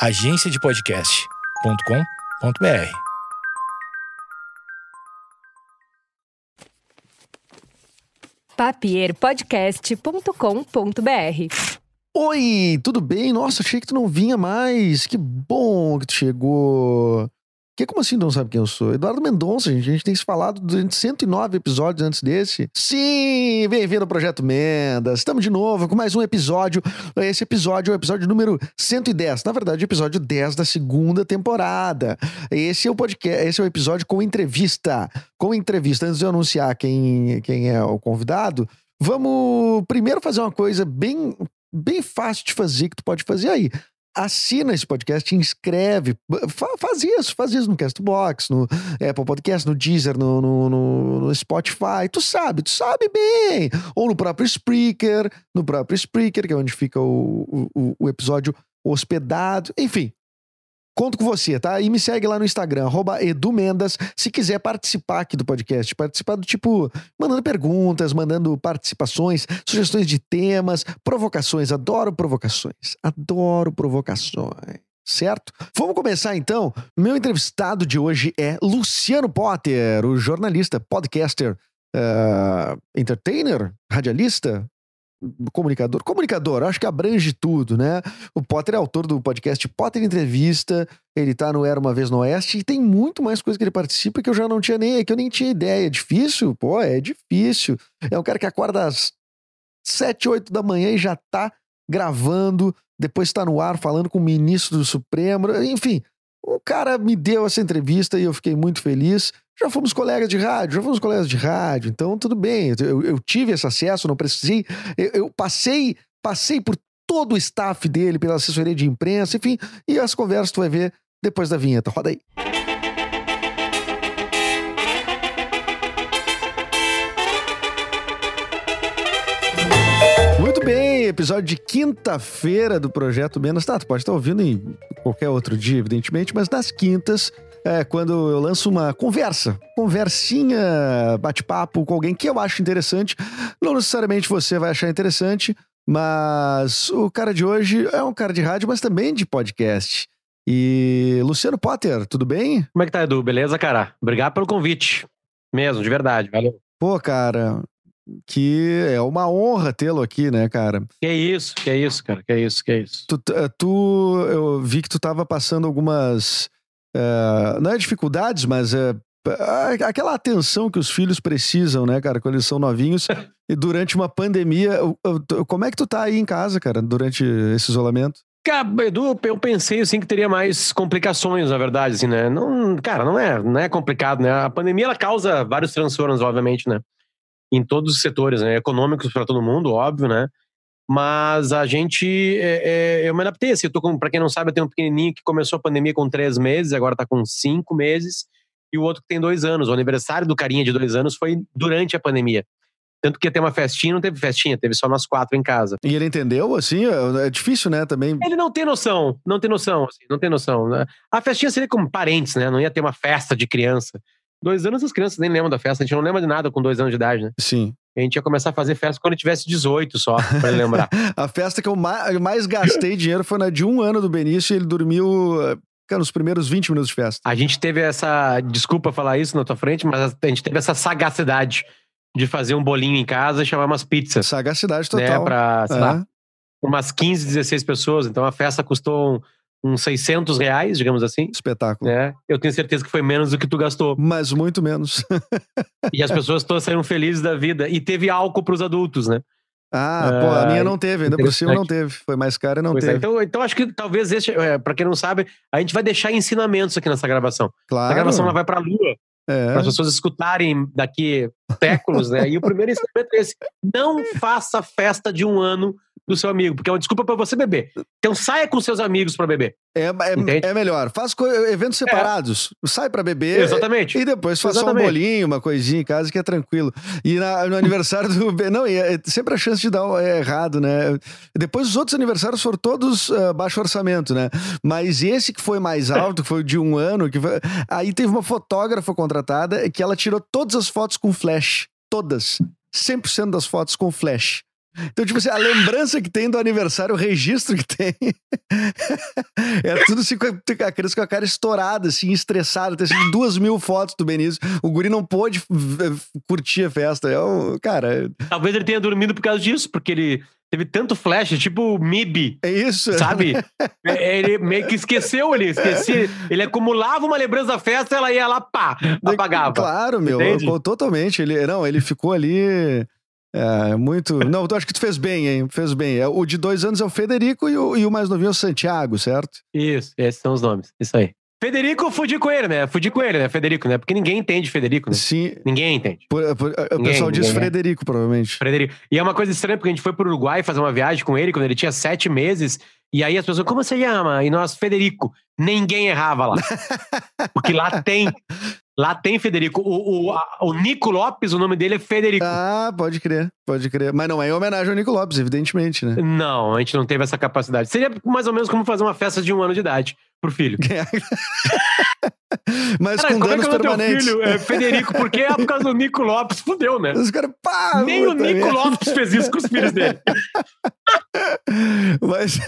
agenciadepodcast.com.br. papierpodcast.com.br. Oi, tudo bem? Nossa, achei que tu não vinha mais. Que bom que tu chegou. Que como assim não sabe quem eu sou? Eduardo Mendonça, gente. A gente tem se falado durante 109 episódios antes desse. Sim, bem-vindo ao Projeto Mendas. Estamos de novo com mais um episódio. Esse episódio é o episódio número 110. Na verdade, o episódio 10 da segunda temporada. Esse é o podcast, esse é o episódio com entrevista. Com entrevista. Antes de eu anunciar quem, quem é o convidado, vamos primeiro fazer uma coisa bem bem fácil de fazer que tu pode fazer aí assina esse podcast, inscreve, faz isso, faz isso no Castbox, no Apple Podcast, no Deezer, no, no, no, no, Spotify, tu sabe, tu sabe bem, ou no próprio Spreaker, no próprio Spreaker, que é onde fica o, o, o episódio hospedado, enfim, Conto com você, tá? E me segue lá no Instagram, edumendas, se quiser participar aqui do podcast. Participar do tipo, mandando perguntas, mandando participações, sugestões de temas, provocações. Adoro provocações. Adoro provocações certo? Vamos começar então. Meu entrevistado de hoje é Luciano Potter, o jornalista, podcaster, uh, entertainer, radialista, comunicador. Comunicador, acho que abrange tudo, né? O Potter é autor do podcast Potter Entrevista, ele tá no Era Uma Vez no Oeste e tem muito mais coisa que ele participa que eu já não tinha nem, que eu nem tinha ideia. É difícil? Pô, é difícil. É um cara que acorda às sete, oito da manhã e já tá gravando, depois tá no ar falando com o ministro do Supremo, enfim. O cara me deu essa entrevista e eu fiquei muito feliz. Já fomos colegas de rádio, já fomos colegas de rádio, então tudo bem. Eu, eu tive esse acesso, não precisei. Eu, eu, passei, passei por todo o staff dele, pela assessoria de imprensa, enfim, e as conversas tu vai ver depois da vinheta. Roda aí. Muito bem, episódio de quinta-feira do Projeto Menos. Tá, tu pode estar ouvindo em qualquer outro dia, evidentemente, mas nas quintas é quando eu lanço uma conversa, conversinha, bate-papo com alguém que eu acho interessante. Não necessariamente você vai achar interessante, mas o cara de hoje é um cara de rádio, mas também de podcast. E Luciano Potter, tudo bem? Como é que tá, Edu? Beleza, cara? Obrigado pelo convite. Mesmo, de verdade. Valeu. Pô, cara, que é uma honra tê-lo aqui, né, cara? Que isso, que isso, cara, que isso, que isso. Tu, tu, eu vi que tu tava passando algumas é, não é dificuldades, mas é, aquela atenção que os filhos precisam, né, cara, quando eles são novinhos. e durante uma pandemia, como é que tu tá aí em casa, cara, durante esse isolamento? Edu, eu pensei assim que teria mais complicações, na verdade, assim, né? Não, cara, não é, não é complicado, né? A pandemia ela causa vários transtornos, obviamente, né? Em todos os setores, né? Econômicos para todo mundo, óbvio, né? Mas a gente. É, é, eu me adaptei. Assim, eu tô com, pra quem não sabe, eu tenho um pequenininho que começou a pandemia com três meses, agora tá com cinco meses, e o outro que tem dois anos. O aniversário do carinha de dois anos foi durante a pandemia. Tanto que ia ter uma festinha, não teve festinha, teve só nós quatro em casa. E ele entendeu, assim? É, é difícil, né, também. Ele não tem noção, não tem noção, assim, não tem noção. Né? A festinha seria como parentes, né? Não ia ter uma festa de criança. Dois anos as crianças nem lembram da festa, a gente não lembra de nada com dois anos de idade, né? Sim. A gente ia começar a fazer festa quando tivesse 18 só, pra lembrar. a festa que eu mais gastei dinheiro foi na de um ano do Benício e ele dormiu cara, nos primeiros 20 minutos de festa. A gente teve essa. Desculpa falar isso na tua frente, mas a gente teve essa sagacidade de fazer um bolinho em casa e chamar umas pizzas. Sagacidade total. Né, pra, sei é. lá, umas 15, 16 pessoas. Então a festa custou uns 600 reais, digamos assim. Espetáculo. Né? Eu tenho certeza que foi menos do que tu gastou. Mas muito menos. e as pessoas todas saíram felizes da vida. E teve álcool para os adultos, né? Ah, pô, a minha não teve, ainda por cima não teve. Foi mais caro e não pois é, teve. É. Então, então acho que talvez esse, é, para quem não sabe, a gente vai deixar ensinamentos aqui nessa gravação. Claro. A gravação ela vai para a lua. É. Para as pessoas escutarem daqui séculos, né? E o primeiro ensinamento é esse: não faça festa de um ano do seu amigo, porque é uma desculpa para você beber. Então saia com seus amigos para beber. É, é, é, melhor. Faz eventos é. separados. É. Sai para beber. Exatamente. E depois faça um bolinho, uma coisinha em casa que é tranquilo. E na, no aniversário do. Não, é sempre a chance de dar é errado, né? Depois os outros aniversários foram todos uh, baixo orçamento, né? Mas esse que foi mais alto, que foi de um ano, que foi... aí teve uma fotógrafa contratada que ela tirou todas as fotos com flash. Todas. 100% das fotos com flash. Então, tipo assim, a lembrança que tem do aniversário, o registro que tem. é tudo assim, com a, criança com a cara estourada, assim, estressada. Tem assim, duas mil fotos do Benício. O guri não pôde curtir a festa. É um, cara. Talvez ele tenha dormido por causa disso, porque ele teve tanto flash, tipo MIB. É isso. Sabe? É, ele meio que esqueceu, ele esquecia. Ele acumulava uma lembrança da festa, ela ia lá, pá, apagava. Claro, meu. Entende? Totalmente. Ele, não, ele ficou ali. É, muito. Não, eu acho que tu fez bem, hein? Fez bem. É, o de dois anos é o Federico e o, e o mais novinho é o Santiago, certo? Isso, esses são os nomes. Isso aí. Federico, fudi com ele, né? Fudi com ele, né? Federico, né? Porque ninguém entende Federico, né? Sim. Ninguém entende. Por, por, o pessoal diz Frederico, provavelmente. Frederico. E é uma coisa estranha, porque a gente foi pro Uruguai fazer uma viagem com ele quando ele tinha sete meses. E aí as pessoas, como você chama? E nós, Federico. Ninguém errava lá. porque lá tem Lá tem Federico. O, o, a, o Nico Lopes, o nome dele é Federico. Ah, pode crer, pode crer. Mas não é em homenagem ao Nico Lopes, evidentemente, né? Não, a gente não teve essa capacidade. Seria mais ou menos como fazer uma festa de um ano de idade pro filho. Mas Cara, com danos é que é permanentes. Filho? É Federico, porque é por causa do Nico Lopes, fudeu, né? Os caras, pá! Nem o Nico minha. Lopes fez isso com os filhos dele. Mas,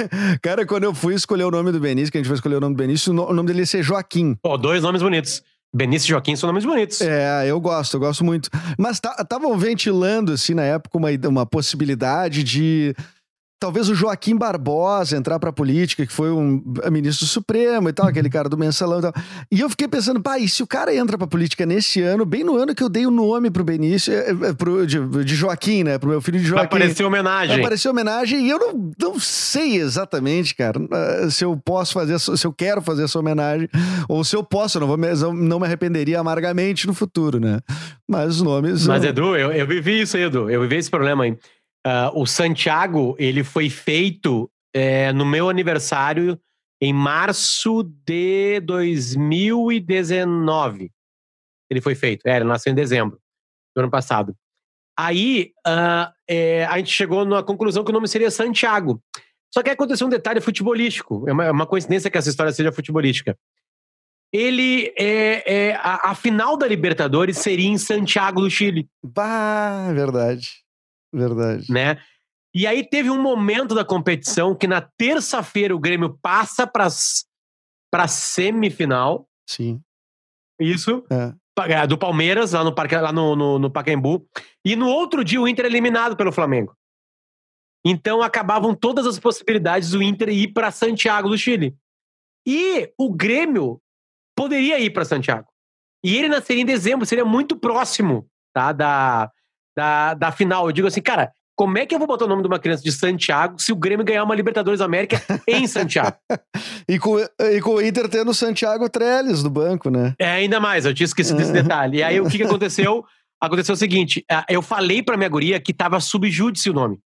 cara, quando eu fui escolher o nome do Benício, que a gente vai escolher o nome do Benício, o nome dele ia ser Joaquim. Pô, dois nomes bonitos. Benício e Joaquim são nomes bonitos. É, eu gosto, eu gosto muito. Mas estavam tá, ventilando, assim, na época, uma, uma possibilidade de talvez o Joaquim Barbosa entrar pra política, que foi um ministro supremo e tal, aquele cara do mensalão e tal. E eu fiquei pensando, e se o cara entra pra política nesse ano, bem no ano que eu dei o nome pro Benício, é, é, pro, de, de, Joaquim, né? Pro meu filho de Joaquim. Vai aparecer homenagem. Vai aparecer homenagem e eu não, não sei exatamente, cara, eh, se eu posso fazer, se eu quero fazer essa homenagem, ou se eu posso, eu não, vou me, não me arrependeria amargamente no futuro, né? Mas os nomes... Mas, eu... Edu, eu, eu vivi isso aí, Edu. Eu vivi esse problema aí. Uh, o Santiago, ele foi feito é, no meu aniversário em março de 2019. Ele foi feito. É, ele nasceu em dezembro do ano passado. Aí uh, é, a gente chegou na conclusão que o nome seria Santiago. Só que aconteceu um detalhe futebolístico. É uma, é uma coincidência que essa história seja futebolística. Ele é, é a, a, final da Libertadores seria em Santiago do Chile. Bah, verdade. Verdade. Né? E aí teve um momento da competição que na terça-feira o Grêmio passa para para semifinal. Sim. Isso. É. é. Do Palmeiras, lá no, parque, lá no, no, no Pacaembu. E no outro dia o Inter é eliminado pelo Flamengo. Então acabavam todas as possibilidades do Inter ir para Santiago do Chile. E o Grêmio poderia ir para Santiago. E ele nasceria em dezembro, seria muito próximo tá, da, da, da final. Eu digo assim, cara, como é que eu vou botar o nome de uma criança de Santiago se o Grêmio ganhar uma Libertadores América em Santiago? e, com, e com o Inter tendo o Santiago Trellis do banco, né? É, ainda mais, eu tinha esquecido desse detalhe. E aí o que, que aconteceu? Aconteceu o seguinte: eu falei pra minha guria que tava subjúdice o nome.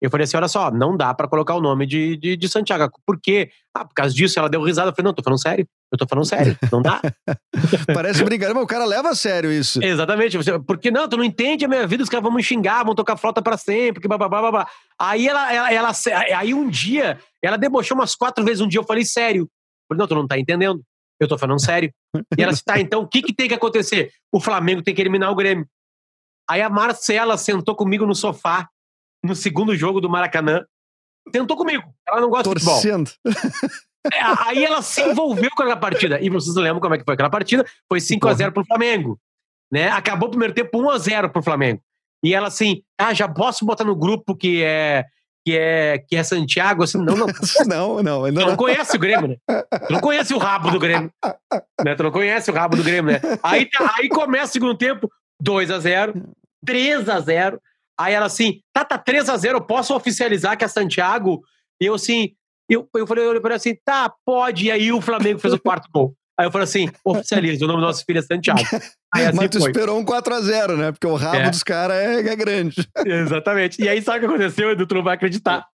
Eu falei assim: olha só, não dá para colocar o nome de, de, de, Santiago. Por quê? Ah, por causa disso, ela deu risada. Eu falei: não, tô falando sério. Eu tô falando sério. Não dá. Parece brincadeira, mas o cara leva a sério isso. Exatamente. Porque não, tu não entende a minha vida, os caras vão me xingar, vão tocar flauta para sempre, que blá, blá, blá, blá. Aí ela, ela, ela, aí um dia, ela debochou umas quatro vezes um dia, eu falei sério. Eu falei, não, tu não tá entendendo. Eu tô falando sério. E ela disse, tá, então o que, que tem que acontecer? O Flamengo tem que eliminar o Grêmio. Aí a Marcela sentou comigo no sofá no segundo jogo do Maracanã. Tentou comigo. Ela não gosta Torcendo. de futebol. É, aí ela se envolveu com aquela partida. E vocês lembram como é que foi aquela partida? Foi 5x0 pro Flamengo. Né? Acabou o primeiro tempo 1x0 pro Flamengo. E ela assim, ah, já posso botar no grupo que é que é, que é Santiago, assim, não, não. não, não, ainda tu não. não conhece o Grêmio, né? Tu não conhece o rabo do Grêmio. Né? Tu não conhece o rabo do Grêmio, né? Aí, tá, aí começa o segundo tempo, 2x0, 3x0. Aí ela assim, tá, tá 3x0, eu posso oficializar que é Santiago? E eu assim, eu, eu falei, eu falei para assim, tá, pode. E aí o Flamengo fez o quarto gol. Aí eu falei assim, oficializa, o nome do nosso filho é Santiago. Aí assim Mas tu foi. esperou um 4x0, né? Porque o rabo é. dos caras é, é, grande. Exatamente. E aí sabe o que aconteceu, Edu? Tu não vai acreditar.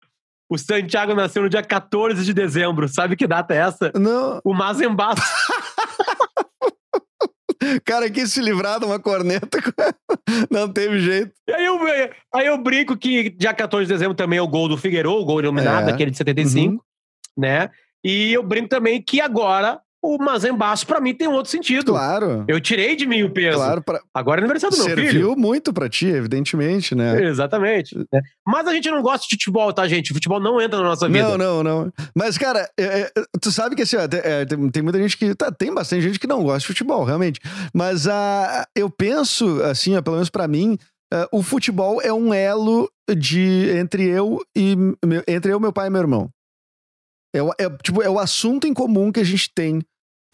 O Santiago nasceu no dia 14 de dezembro. Sabe que data é essa? Não. O Mazembaço. Cara quis se livrar de uma corneta, não teve jeito. E aí eu, aí eu brinco que dia 14 de dezembro também é o gol do Figueiredo, o gol iluminado, é. aquele de 75, uhum. né? E eu brinco também que agora o Mazembaço, pra mim, tem um outro sentido. Claro. Eu tirei de mim o peso. Claro, pra... Agora é aniversário do meu serviu filho. muito pra ti, evidentemente, né? Exatamente. né? Mas a gente não gosta de futebol, tá, gente? Futebol não entra na nossa vida. Não, não, não. Mas, cara, é, é, tu sabe que assim, ó, tem, é, tem, tem muita gente que. Tá, tem bastante gente que não gosta de futebol, realmente. Mas uh, eu penso, assim, ó, pelo menos pra mim, uh, o futebol é um elo de entre eu e meu, entre eu, meu pai e meu irmão. É, o- é, tipo, é o assunto em comum que a gente tem.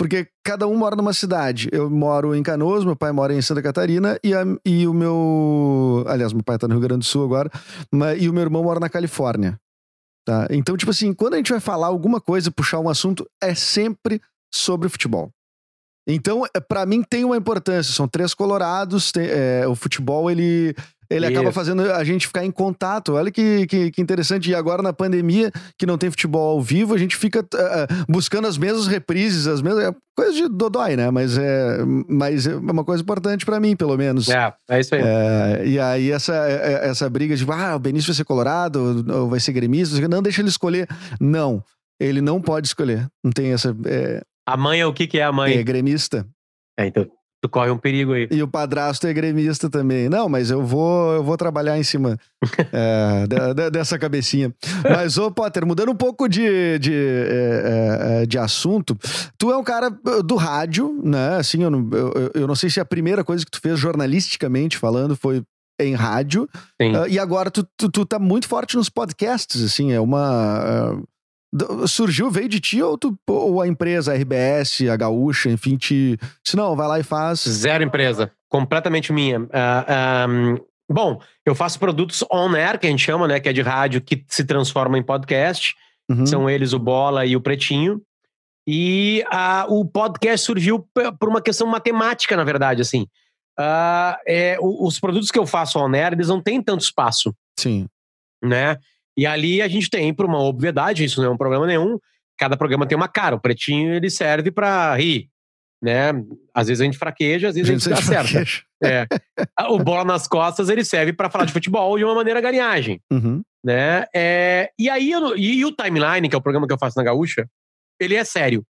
Porque cada um mora numa cidade. Eu moro em Canoas, meu pai mora em Santa Catarina e, a- e o meu. Aliás, meu pai tá no Rio Grande do Sul agora. Mas, e o meu irmão mora na Califórnia. Tá? Então, tipo assim, quando a gente vai falar alguma coisa, puxar um assunto, é sempre sobre futebol. Então, é, pra mim, tem uma importância. São três colorados. tem- é, o futebol, ele, ele acaba Isso. fazendo a gente ficar em contato. Olha que, que, que interessante. E agora, na pandemia, que não tem futebol ao vivo, a gente fica ah, buscando as mesmas reprises, as mesmas. É coisa de dodói, né? Mas é, mas é uma coisa importante pra mim, pelo menos. É, é isso aí. É, e aí essa, é- essa briga de ah, o Benício vai ser colorado, ou vai ser gremista, não deixa ele escolher. Não, ele não pode escolher. Não tem essa. É, A mãe é o que que é a mãe? é gremista. É, então, tu corre um perigo aí. E o padrasto é gremista também. Não, mas eu vou, eu vou trabalhar em cima é, de- de- dessa cabecinha. Mas, ô Potter, mudando um pouco de, de, é, é, de assunto, tu é um cara do rádio, né? Assim, eu não, eu, eu não sei se a primeira coisa que tu fez jornalisticamente falando foi em rádio. Sim. Ah, e agora tu, tu, tu tá muito forte nos podcasts, assim, é uma. d- surgiu, veio de ti ou, tu, ou a empresa, a RBS, a Gaúcha, enfim, te. Se não, vai lá e faz. Zero empresa. Completamente minha. Ah, ah, bom, eu faço produtos on-air, que a gente chama, né? Que é de rádio, que se transforma em podcast. Uhum. São eles o Bola e o Pretinho. E ah, o podcast surgiu por uma questão matemática, na verdade, assim. Ah, é, os produtos que eu faço on-air, eles não têm tanto espaço. Sim. né? E ali a gente tem, por uma obviedade, isso não é um problema nenhum. Cada programa tem uma cara. O pretinho ele serve para rir, né? Às vezes a gente fraqueja, às vezes a gente, Gente, você acerta. É. O bola nas costas ele serve para falar de futebol de uma maneira garinhagem, Uhum. né? É, e aí eu e, e o timeline, que é o programa que eu faço na Gaúcha, ele é sério.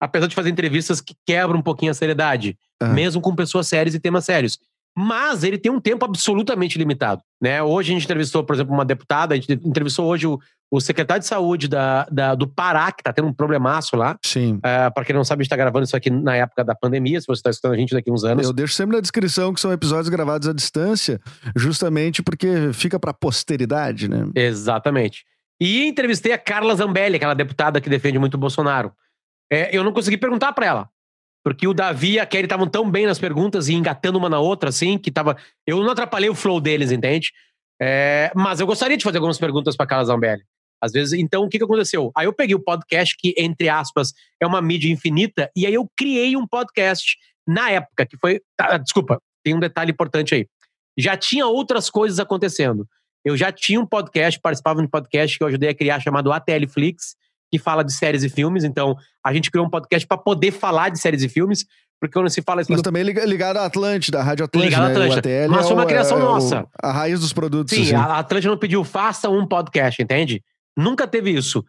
Apesar de fazer entrevistas que quebram um pouquinho a seriedade, Aham. mesmo com pessoas sérias e temas sérios. Mas ele tem um tempo absolutamente limitado. Né? Hoje a gente entrevistou, por exemplo, uma deputada, a gente entrevistou hoje o, o secretário de saúde da, da- do Pará, que está tendo um problemaço lá. Sim. para quem não sabe, a gente está gravando isso aqui na época da pandemia, se você está escutando a gente daqui uns anos. Eu deixo sempre na descrição que são episódios gravados à distância, justamente porque fica pra posteridade, né? Exatamente. E entrevistei a Carla Zambelli, aquela deputada que defende muito o Bolsonaro. É, eu não consegui perguntar para ela. Porque o Davi e a Kelly estavam tão bem nas perguntas e engatando uma na outra, assim, que tava. Eu não atrapalhei o flow deles, entende? É, mas eu gostaria de fazer algumas perguntas para Carla Zambelli. Às vezes, então, o que, que aconteceu? Aí eu peguei o podcast, que, entre aspas, é uma mídia infinita, e aí eu criei um podcast na época, que foi. ah, desculpa, tem um detalhe importante aí. Já tinha outras coisas acontecendo. Eu já tinha um podcast, participava de um podcast que eu ajudei a criar chamado ATL Flix, que fala de séries e filmes. Então, a gente criou um podcast para poder falar de séries e filmes, porque quando se fala isso Mas também liga- ligado à Atlântida, à Rádio Atlântida. Ligado à né? Atlântida. ATL Mas é foi uma o- criação é nossa. a raiz dos produtos. Sim, assim. a Atlântida não pediu faça um podcast, entende? Nunca teve isso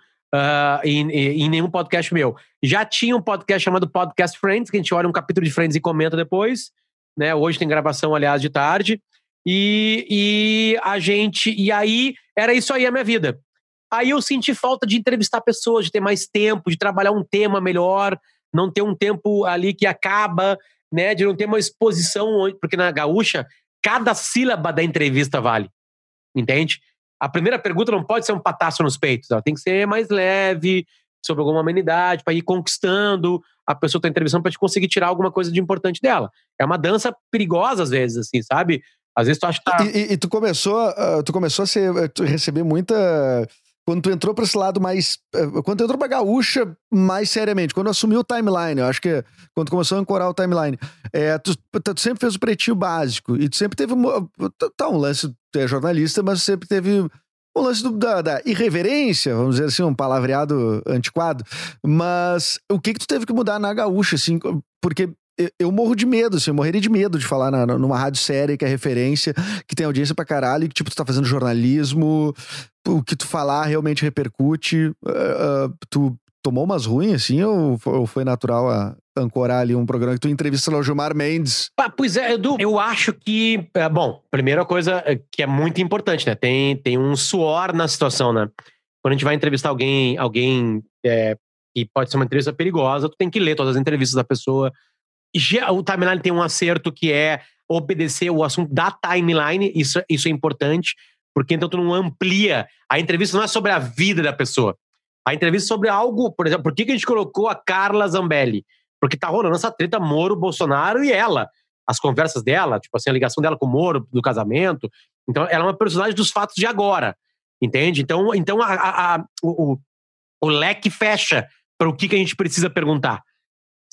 em, em- em nenhum podcast meu. Já tinha um podcast chamado Podcast Friends, que a gente olha um capítulo de Friends e comenta depois. Né? Hoje tem gravação, aliás, de tarde. E, e a gente. E aí, era isso aí a minha vida. Aí eu senti falta de entrevistar pessoas, de ter mais tempo, de trabalhar um tema melhor, não ter um tempo ali que acaba, né? De não ter uma exposição, porque na gaúcha, cada sílaba da entrevista vale. Entende? A primeira pergunta não pode ser um pataço nos peitos, ela tem que ser mais leve, sobre alguma amenidade, para ir conquistando a pessoa que está para te conseguir tirar alguma coisa de importante dela. É uma dança perigosa às vezes, assim, sabe? Às vezes tu acha que tá. E, e- e tu começou, ah, tu começou a ser, tu receber muita. Quando tu entrou pra esse lado mais. eh, Quando tu entrou pra gaúcha mais seriamente, quando assumiu o timeline, eu acho que quando começou a ancorar o timeline, é, tu, tu sempre fez o pretinho básico e tu sempre teve. mo- Tá, um lance, tu é jornalista, mas sempre teve um lance do- da, da irreverência, vamos dizer assim, um palavreado antiquado. Mas o que que tu teve que mudar na gaúcha, assim? Porque eu- morro de medo, assim, eu morreria de medo de falar na- numa rádio séria que é referência, que tem audiência pra caralho, que, tipo, tu tá fazendo jornalismo, o que tu falar realmente repercute, ah, ah, tu, tomou umas ruins, assim, ou ou foi natural a ancorar ali um programa que tu entrevista lá o Gilmar Mendes? Ah, pois é, Edu, eu acho que, é, bom, primeira coisa que é muito importante, né? Tem, tem um suor na situação, né? Quando a gente vai entrevistar alguém, alguém é, que pode ser uma entrevista perigosa, tu tem que ler todas as entrevistas da pessoa. O timeline tem um acerto que é obedecer o assunto da timeline, isso, isso é importante, porque então tu não amplia. A entrevista não é sobre a vida da pessoa. A entrevista é sobre algo, por exemplo, por que, que a gente colocou a Carla Zambelli? Porque tá rolando essa treta Moro, Bolsonaro e ela as conversas dela, tipo assim, a ligação dela com o Moro, do casamento. Então, ela é uma personagem dos fatos de agora, entende? Então, então a, a- a- o, o- o leque fecha para o que, que a gente precisa perguntar,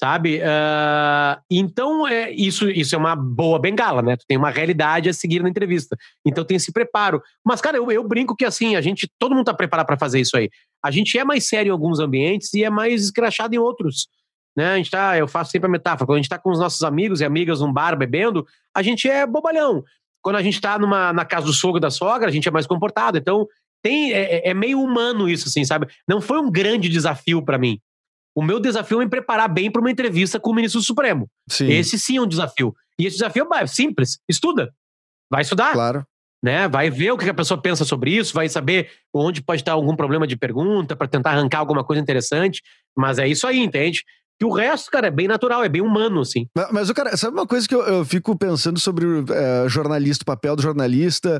sabe? Ah, então, é, isso, isso é uma boa bengala, né? Tu tem uma realidade a seguir na entrevista. Então, tem esse preparo. Mas, cara, eu, eu brinco que, assim, a gente, todo mundo tá preparado para fazer isso aí. A gente é mais sério em alguns ambientes e é mais escrachado em outros né? A gente tá, eu faço sempre a metáfora, quando a gente tá com os nossos amigos e amigas num bar bebendo, a gente é bobalhão. Quando a gente tá numa, na casa do sogro da sogra, a gente é mais comportado. Então, tem, é, é meio humano isso, assim, sabe? Não foi um grande desafio para mim. O meu desafio é me preparar bem para uma entrevista com o ministro do Supremo. Sim, Esse sim é um desafio. E esse desafio é simples. Estuda. Vai estudar claro. né? Vai ver o que a pessoa pensa sobre isso, vai saber onde pode estar algum problema de pergunta para tentar arrancar alguma coisa interessante. Mas é isso aí, entende? E o resto, cara, é bem natural, é bem humano, assim. Mas, o cara, sabe uma coisa que eu, eu fico pensando sobre o eh, jornalista, o papel do jornalista,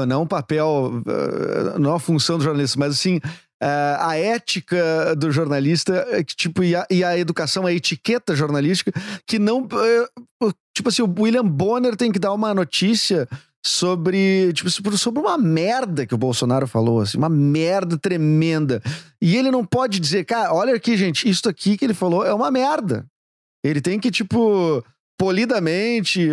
o- não o papel, eh, não a função do jornalista, mas assim, eh, a ética do jornalista, eh, tipo, e a, e a educação, a etiqueta jornalística, que não. o- tipo assim, o William Bonner tem que dar uma notícia sobre, tipo, sobre uma merda que o Bolsonaro falou, assim, uma merda tremenda. E ele não pode dizer, cara, olha aqui, gente, isso aqui que ele falou é uma merda. Ele tem que, tipo, polidamente,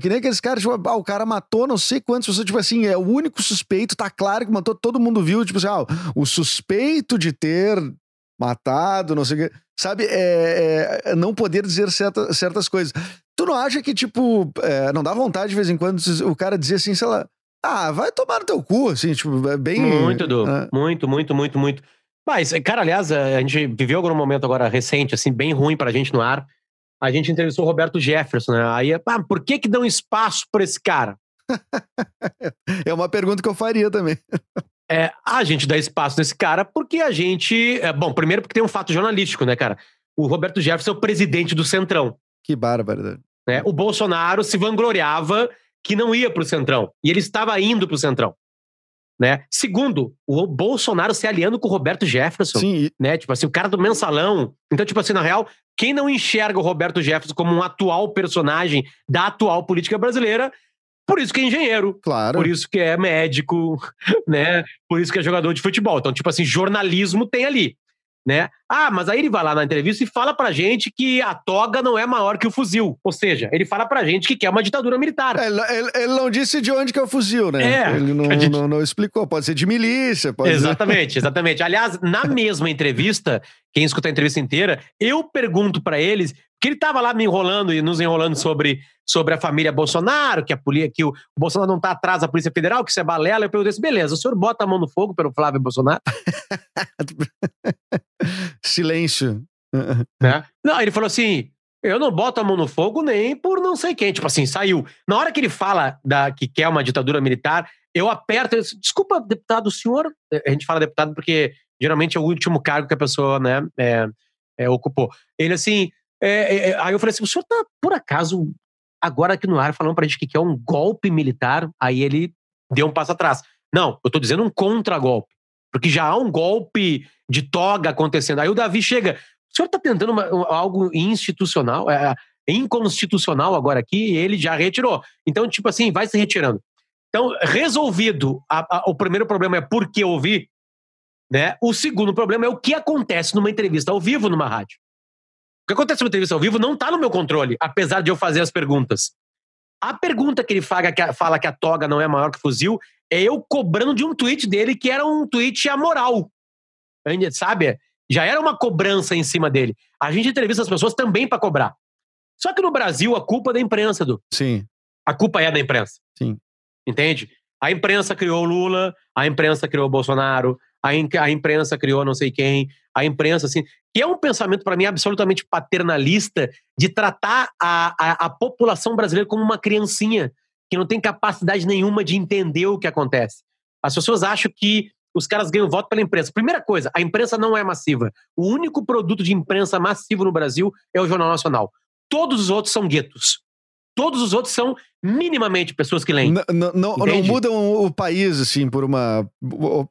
que nem aqueles caras, tipo, ah, o cara matou não sei quantas pessoas, tipo assim, é o único suspeito, tá claro que matou, todo mundo viu, tipo assim, ah, o suspeito de ter matado, não sei o que, sabe, é, é não poder dizer certa, certas coisas. Tu não acha que, tipo, é, não dá vontade de vez em quando o cara dizer assim, sei lá, ah, vai tomar no teu cu, assim, tipo, é bem... Muito, Edu. é. Muito, muito, muito, muito. Mas, cara, aliás, a gente viveu algum momento agora recente, assim, bem ruim pra gente no ar. A gente entrevistou o Roberto Jefferson, né? Aí, ah, por que que dão espaço pra esse cara? É uma pergunta que eu faria também. É, a gente dá espaço nesse cara porque a gente. é, bom, primeiro porque tem um fato jornalístico, né, cara? O Roberto Jefferson é o presidente do Centrão. Que bárbaro. Né? O Bolsonaro se vangloriava que não ia pro Centrão. E ele estava indo pro Centrão. Né? Segundo, o Bolsonaro se aliando com o Roberto Jefferson. Sim, Né? Tipo assim, o cara do mensalão. Então, tipo assim, na real, quem não enxerga o Roberto Jefferson como um atual personagem da atual política brasileira, por isso que é engenheiro, claro. por isso que é médico, né? Por isso que é jogador de futebol. Então, tipo assim, jornalismo tem ali, né? Ah, mas aí ele vai lá na entrevista e fala pra gente que a toga não é maior que o fuzil. Ou seja, ele fala pra gente que quer uma ditadura militar. É, Ele, ele- não disse de onde que é o fuzil, né? É, ele não, gente- não, não explicou. Pode ser de milícia, pode ser. Exatamente, exatamente. Aliás, na mesma entrevista, quem escuta a entrevista inteira, eu pergunto pra eles, que ele tava lá me enrolando e nos enrolando sobre, sobre a família Bolsonaro, que, a poli- que o Bolsonaro não tá atrás da Polícia Federal, que isso é balela. Eu perguntei assim, beleza, o senhor bota a mão no fogo pelo Flávio Bolsonaro? Silêncio. né? Não, ele falou assim: eu não boto a mão no fogo nem por não sei quem. Tipo assim, saiu. Na hora que ele fala da, que quer uma ditadura militar, eu aperto. Eu, Desculpa, deputado, o senhor. A gente fala deputado porque geralmente é o último cargo que a pessoa né, é, é, ocupou. Ele assim. é, é, aí eu falei assim: o senhor tá, por acaso, agora aqui no ar falando pra gente que quer um golpe militar? Aí ele deu um passo atrás. Não, eu tô dizendo um contragolpe. Porque já há um golpe de toga acontecendo. Aí o Davi chega. O senhor está tentando uma- um- algo institucional, é, inconstitucional agora aqui, e ele já retirou. Então, tipo assim, vai se retirando. Então, resolvido, a- a- o primeiro problema é por que ouvir, né? O segundo problema é o que acontece numa entrevista ao vivo numa rádio. O que acontece numa entrevista ao vivo não está no meu controle, apesar de eu fazer as perguntas. A pergunta que ele fala que a, fala que a toga não é maior que o fuzil é eu cobrando de um tweet dele que era um tweet amoral. Ainda, Sabe? Já era uma cobrança em cima dele. A gente entrevista as pessoas também para cobrar. Só que no Brasil a culpa é da imprensa, do Sim. a culpa é da imprensa. Sim. Entende? A imprensa criou o Lula, a imprensa criou o Bolsonaro, a imprensa criou não sei quem, a imprensa, assim, que é um pensamento, para mim, absolutamente paternalista de tratar a, a, a, população brasileira como uma criancinha que não tem capacidade nenhuma de entender o que acontece. As pessoas acham que os caras ganham voto pela imprensa. Primeira coisa, a imprensa não é massiva. O único produto de imprensa massivo no Brasil é o Jornal Nacional. Todos os outros são guetos. Todos os outros são minimamente pessoas que leem. Não, não, não mudam o país, assim, por uma.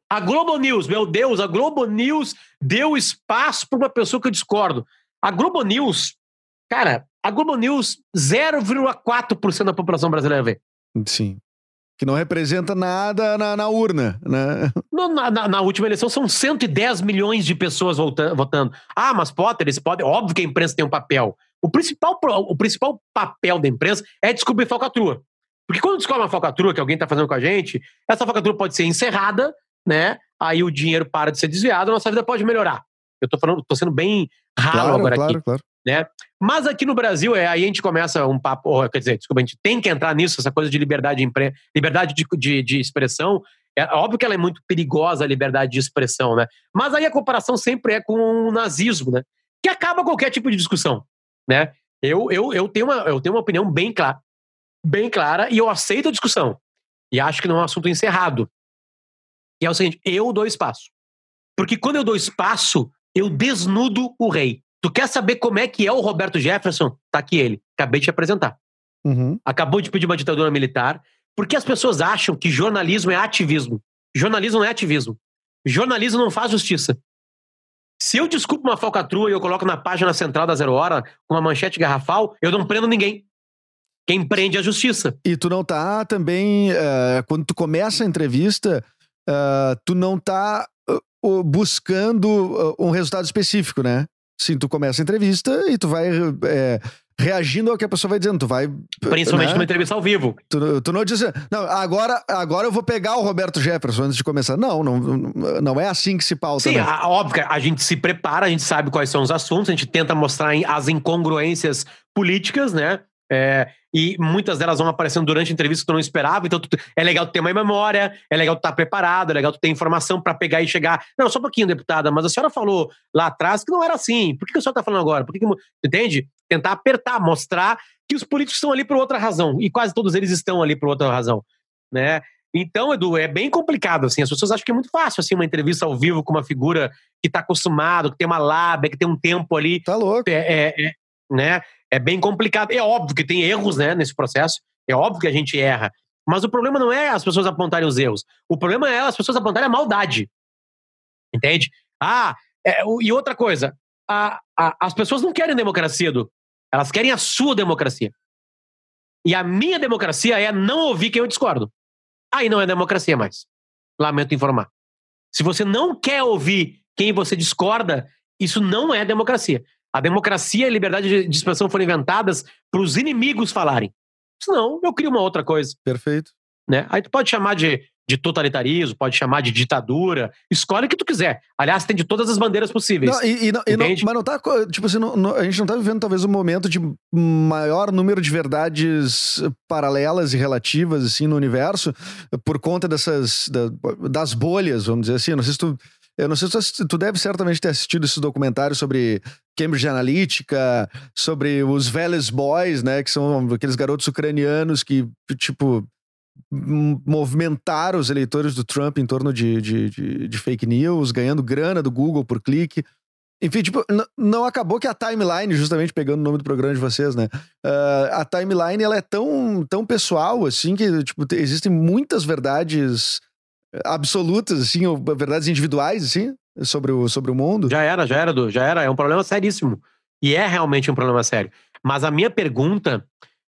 A Globo News, meu Deus, a Globo News deu espaço para uma pessoa que eu discordo. A Globo News, cara, a Globo News, 0,4% da população brasileira vê. Sim. Que não representa nada na, na urna, né? No, na, na, última eleição são 110 milhões de pessoas votando. Ah, mas Potter, eles podem. Óbvio que a imprensa tem um papel. O principal, o principal papel da imprensa é descobrir falcatrua. Porque quando descobre uma falcatrua que alguém está fazendo com a gente, essa falcatrua pode ser encerrada, né? Aí o dinheiro para de ser desviado, a nossa vida pode melhorar. Eu tô falando, tô sendo bem raro claro, agora claro, aqui. Claro. Né? Mas aqui no Brasil, é, aí a gente começa um papo, ou, quer dizer, desculpa, a gente tem que entrar nisso, essa coisa de liberdade de, liberdade de, de, de expressão. É óbvio que ela é muito perigosa, a liberdade de expressão, né? Mas aí a comparação sempre é com o nazismo, né? Que acaba qualquer tipo de discussão né? Eu, eu, eu, tenho uma, eu tenho uma opinião bem clara, bem clara e eu aceito a discussão. E acho que não é um assunto encerrado. E é o seguinte: eu dou espaço. Porque quando eu dou espaço, eu desnudo o rei. Tu quer saber como é que é o Roberto Jefferson? Tá aqui ele. Acabei de te apresentar. Uhum. Acabou de pedir uma ditadura militar. Porque as pessoas acham que jornalismo é ativismo. Jornalismo não é ativismo. Jornalismo não faz justiça. Se eu desculpo uma falcatrua e eu coloco na página central da Zero Hora com uma manchete garrafal, eu não prendo ninguém. Quem prende é a justiça. E tu não tá também, uh, quando tu começa a entrevista, uh, tu não tá uh, buscando um resultado específico, né? Sim, tu começa a entrevista e tu vai é, reagindo ao que a pessoa vai dizendo. Tu vai. Principalmente né? numa entrevista ao vivo. Tu, tu, não diz. Não, agora, agora eu vou pegar o Roberto Jefferson antes de começar. Não, não, não é assim que se pauta. Sim, né? a, óbvio, a gente se prepara, a gente sabe quais são os assuntos, a gente tenta mostrar as incongruências políticas, né? É, e muitas delas vão aparecendo durante a entrevista que tu não esperava, então tu, é legal ter uma memória, é legal tu estar tá preparado, é legal tu ter informação para pegar e chegar. Não, só um pouquinho, deputada, mas a senhora falou lá atrás que não era assim. Por que, que a senhora está falando agora? Por que, que entende? Tentar apertar, mostrar que os políticos estão ali por outra razão e quase todos eles estão ali por outra razão, né? Então, Edu, é bem complicado, assim. As pessoas acham que é muito fácil, assim, uma entrevista ao vivo com uma figura que está acostumado, que tem uma lábia, que tem um tempo ali. Tá louco. É, é, é, né? É bem complicado. É óbvio que tem erros né, nesse processo, é óbvio que a gente erra. Mas o problema não é as pessoas apontarem os erros. O problema é as pessoas apontarem a maldade. Entende? Ah, é, e outra coisa, a, a, as pessoas não querem democracia, Edu. Elas querem a sua democracia. E a minha democracia é não ouvir quem eu discordo. Aí não é democracia mais. Lamento informar. Se você não quer ouvir quem você discorda, isso não é democracia. A democracia e a liberdade de expressão foram inventadas para os inimigos falarem. Senão, eu crio uma outra coisa. Perfeito. Né? Aí tu pode chamar de, de totalitarismo, pode chamar de ditadura, escolhe o que tu quiser. Aliás, tem de todas as bandeiras possíveis. Não, e, e, não, e não, mas não tá. Tipo assim, não, a gente não tá vivendo talvez um momento de maior número de verdades paralelas e relativas assim no universo por conta dessas da, das bolhas, vamos dizer assim. Não sei se tu eu não sei se tu deve certamente ter assistido esses documentários sobre Cambridge Analytica, sobre os Veles Boys, né? Que são aqueles garotos ucranianos que, tipo, movimentaram os eleitores do Trump em torno de, de, de, de fake news, ganhando grana do Google por clique. Enfim, tipo, não acabou que a timeline, justamente pegando o nome do programa de vocês, né? Uh, a timeline, ela é tão, tão pessoal, assim, que, tipo, existem muitas verdades absolutas, assim, ou verdades individuais, assim, sobre o, sobre o mundo? Já era, já era, do, já era. É um problema seríssimo. E é realmente um problema sério. Mas a minha pergunta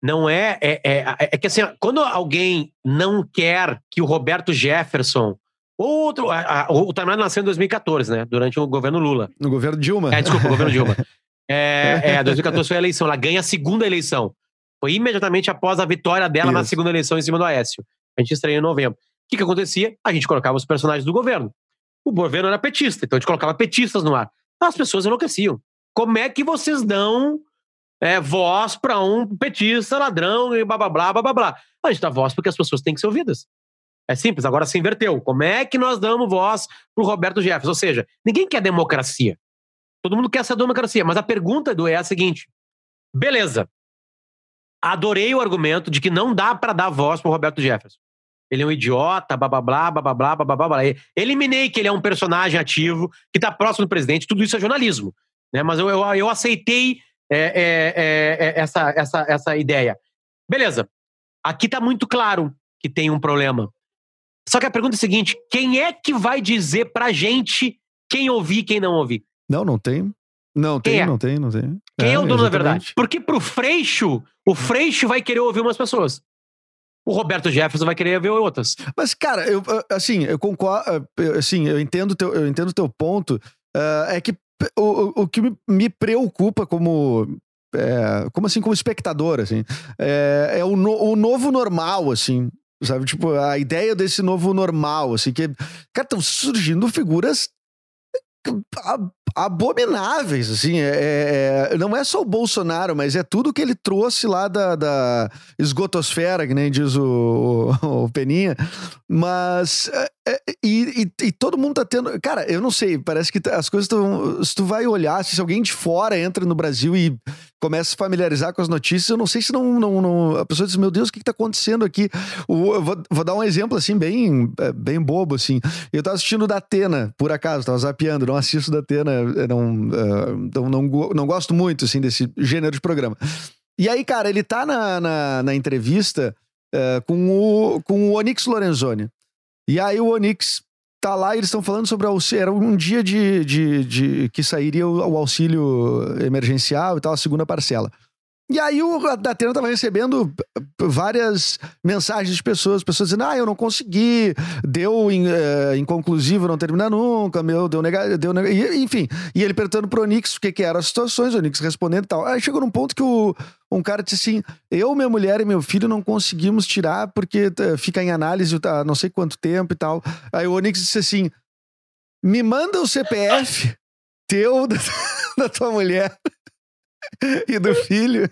não é. É, é, é que assim, quando alguém não quer que o Roberto Jefferson. Outro, a, a, o Timeline nasceu em 2014, né? Durante o governo Lula. No governo Dilma. É, desculpa, o governo Dilma. É, é, 2014 foi a eleição. Ela ganha a segunda eleição. Foi imediatamente após a vitória dela Isso. na segunda eleição em cima do Aécio. A gente estreia em novembro que, que acontecia? A gente colocava os personagens do governo. O governo era petista, então a gente colocava petistas no ar. As pessoas enlouqueciam. Como é que vocês dão é, voz para um petista, ladrão e blá blá blá blá blá? A gente dá voz porque as pessoas têm que ser ouvidas. É simples, agora se inverteu. Como é que nós damos voz pro Roberto Jefferson? Ou seja, ninguém quer democracia. Todo mundo quer essa democracia. Mas a pergunta, Edu, é a seguinte: beleza. Adorei o argumento de que não dá para dar voz pro Roberto Jefferson. Ele é um idiota, blá blá blá, blá blá blá, blá blá. Eliminei que ele é um personagem ativo, que tá próximo do presidente, tudo isso é jornalismo. Né? Mas eu, eu, eu aceitei é, é, é, é essa, essa, essa ideia. Beleza. Aqui tá muito claro que tem um problema. Só que a pergunta é a seguinte: quem é que vai dizer pra gente quem ouvir e quem não ouvir? Não, não tem. Não tem, é? não tem, não tem. Quem é, o dono da verdade? Porque pro Freixo, o Freixo vai querer ouvir umas pessoas. O Roberto Jefferson vai querer ouvir outras. Mas, cara, eu, assim, eu concordo, assim, eu entendo teu, eu entendo teu ponto. ah, é que o, o- que me, preocupa como. é, como assim, como espectador, assim, é, é o, no- o novo normal, assim, sabe? Tipo, a ideia desse novo normal, assim, que, cara, estão surgindo figuras abomináveis, assim, é, é- não é só o Bolsonaro, mas é tudo que ele trouxe lá da, da esgotosfera, que nem diz o, o- o Peninha, mas é, é, e, e- e todo mundo tá tendo, cara, eu não sei, parece que as coisas estão, se tu vai olhar, se alguém de fora entra no Brasil e começa a se familiarizar com as notícias, eu não sei se não, não, não- a pessoa diz, meu Deus, o que que tá acontecendo aqui? O- vou, vou dar um exemplo, assim, bem, é, bem bobo, assim, eu tava assistindo da Atena, por acaso, tava zapeando, não assisto da Atena, eu não, eh, não, não, não gosto muito, assim, desse gênero de programa. E aí, cara, ele tá na, na, na entrevista eh, com, o, com o Onyx Lorenzoni. E aí o Onyx tá lá e eles estão falando sobre auxílio, era um dia de, de, de que sairia o, o auxílio emergencial e tal, a segunda parcela. E aí o Datena tava recebendo várias mensagens de pessoas, pessoas dizendo, ah, eu não consegui, deu in- eh, inconclusivo, não termina nunca, meu, deu negativo, deu enfim. E ele perguntando pro Onix o que que eram as situações, o Onix respondendo e tal. Aí chegou num ponto que o, um cara disse assim, eu, minha mulher e meu filho não conseguimos tirar porque eh, fica em análise há não sei quanto tempo e tal. Aí o Onix disse assim, me manda o CPF teu, da, da tua mulher e do filho,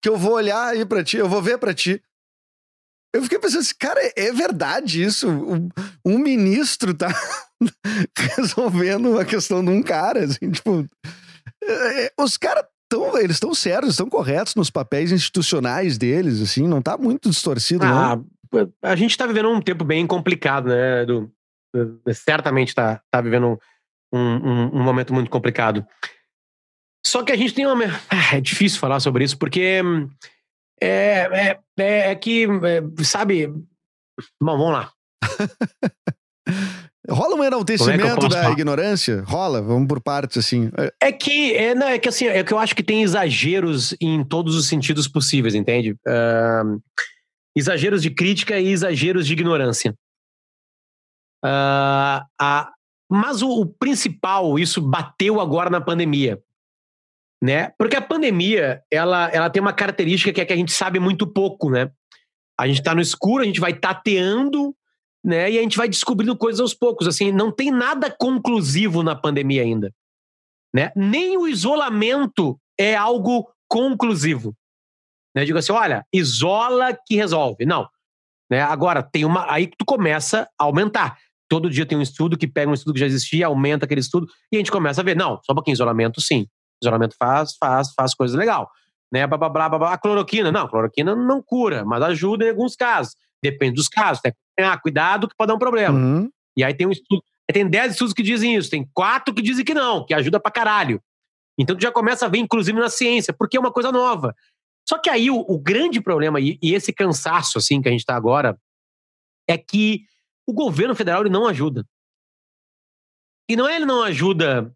que eu vou olhar aí pra ti, eu vou ver pra ti. Eu fiquei pensando assim, cara, é verdade isso? Um, um ministro tá resolvendo a questão de um cara, assim, tipo... é, é, os caras estão, eles estão sérios, estão corretos nos papéis institucionais deles, assim, não tá muito distorcido, não. Ah, a gente tá vivendo um tempo bem complicado, né, Edu? Certamente tá, tá vivendo um, um- um momento muito complicado. Só que a gente tem uma. Ah, É difícil falar sobre isso, porque é, é, é que, é, sabe. Bom, vamos lá. Rola um é enaltecimento posso da falar? ignorância? Rola, vamos por partes, assim. É, É que, é, não, é que assim, é que eu acho que tem exageros em todos os sentidos possíveis, entende? Ahn, exageros de crítica e exageros de ignorância. Ah, a- mas o, o principal, isso bateu agora na pandemia, né? Porque a pandemia, ela, ela tem uma característica que é que a gente sabe muito pouco, né? A gente tá no escuro, a gente vai tateando, né? E a gente vai descobrindo coisas aos poucos. Assim, não tem nada conclusivo na pandemia ainda né? Nem o isolamento é algo conclusivo. Né? Digo assim, olha, isola que resolve. Não. Né? Agora, tem uma. Aí que tu começa a aumentar. Todo dia tem um estudo que pega um estudo que já existia, aumenta aquele estudo, e a gente começa a ver, não, só um pouquinho, isolamento sim. Isolamento faz, faz, faz coisa legal. Né? Blá, blá, blá, blá, blá. A cloroquina, não, a cloroquina não cura, mas ajuda em alguns casos. Depende dos casos. Tem que ter cuidado que pode dar um problema. uhum. E aí tem um estudo. Tem 10 estudos que dizem isso, tem quatro que dizem que não, que ajuda pra caralho. Então tu já começa a ver, inclusive, na ciência, porque é uma coisa nova. Só que aí o, o grande problema, e, e esse cansaço assim que a gente tá agora, é que o governo federal ele não ajuda. E não é ele não ajuda.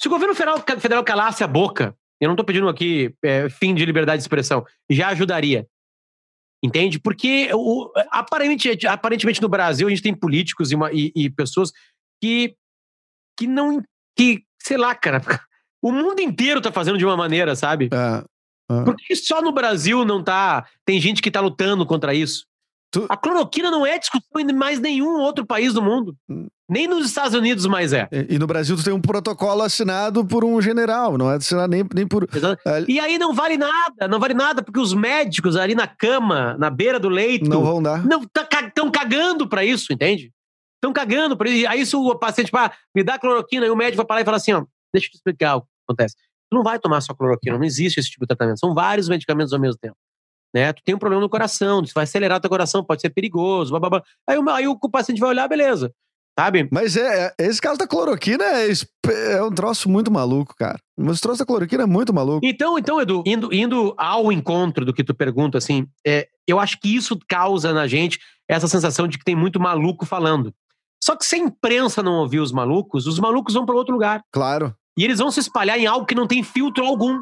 Se o governo federal, federal calasse a boca, eu não tô pedindo aqui é, fim de liberdade de expressão, já ajudaria. Entende? Porque o, aparentemente, aparentemente no Brasil a gente tem políticos e, uma- e- e pessoas que, que não. que, sei lá, cara. O mundo inteiro tá fazendo de uma maneira, sabe? É, Por que só no Brasil não tá. Tem gente que tá lutando contra isso? Tu- A cloroquina não é discussão em mais nenhum outro país do mundo. Nem nos Estados Unidos mais é. E, e no Brasil tu tem um protocolo assinado por um general, não é assinado nem, nem por. Exato. É, E aí não vale nada, não vale nada, porque os médicos ali na cama, na beira do leito, não vão dar. não estão cagando pra isso, entende? Estão cagando pra isso. Aí se o paciente fala, me dá cloroquina, e o médico vai parar e fala assim, ó, deixa eu te explicar o que acontece. Tu não vai tomar só cloroquina, não existe esse tipo de tratamento. São vários medicamentos ao mesmo tempo. Né? Tu tem um problema no coração, isso vai acelerar teu coração, pode ser perigoso, blá, blá, blá. Aí, o- aí o paciente vai olhar, beleza. Sabe? Mas é, é- esse caso da cloroquina é, é um troço muito maluco, cara. Mas esse troço da cloroquina é muito maluco. Então, então, Edu, indo, indo ao encontro do que tu pergunta, assim, é, eu acho que isso causa na gente essa sensação de que tem muito maluco falando. Só que se a imprensa não ouvir os malucos, os malucos vão para outro lugar. Claro. E eles vão se espalhar em algo que não tem filtro algum.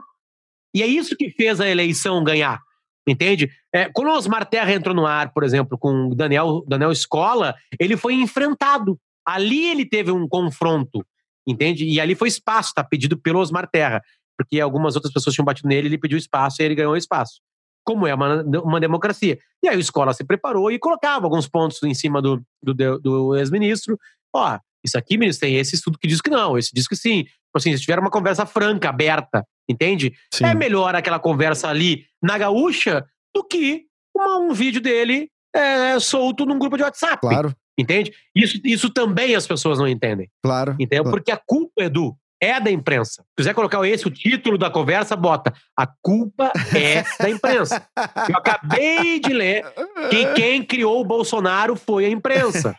E é isso que fez a eleição ganhar. Entende? É, quando o Osmar Terra entrou no ar, por exemplo, com o Daniel, Daniel Escola, ele foi enfrentado. Ali ele teve um confronto. Entende? E ali foi espaço, tá? Pedido pelo Osmar Terra. Porque algumas outras pessoas tinham batido nele, ele pediu espaço e ele ganhou espaço. Como é uma, uma democracia. E aí o Escola se preparou e colocava alguns pontos em cima do, do, do ex-ministro. Ó, isso aqui, ministro, tem esse estudo que diz que não, esse diz que sim. Tipo Assim, se tiver uma conversa franca, aberta, entende? Sim. É melhor aquela conversa ali na gaúcha do que uma- um vídeo dele é, solto num grupo de WhatsApp. Claro, Entende? Isso, isso também as pessoas não entendem. claro. Entendeu? claro. Porque a culpa, Edu, é da imprensa. Se quiser colocar esse, o título da conversa, bota. A culpa é da imprensa. Eu acabei de ler que quem criou o Bolsonaro foi a imprensa.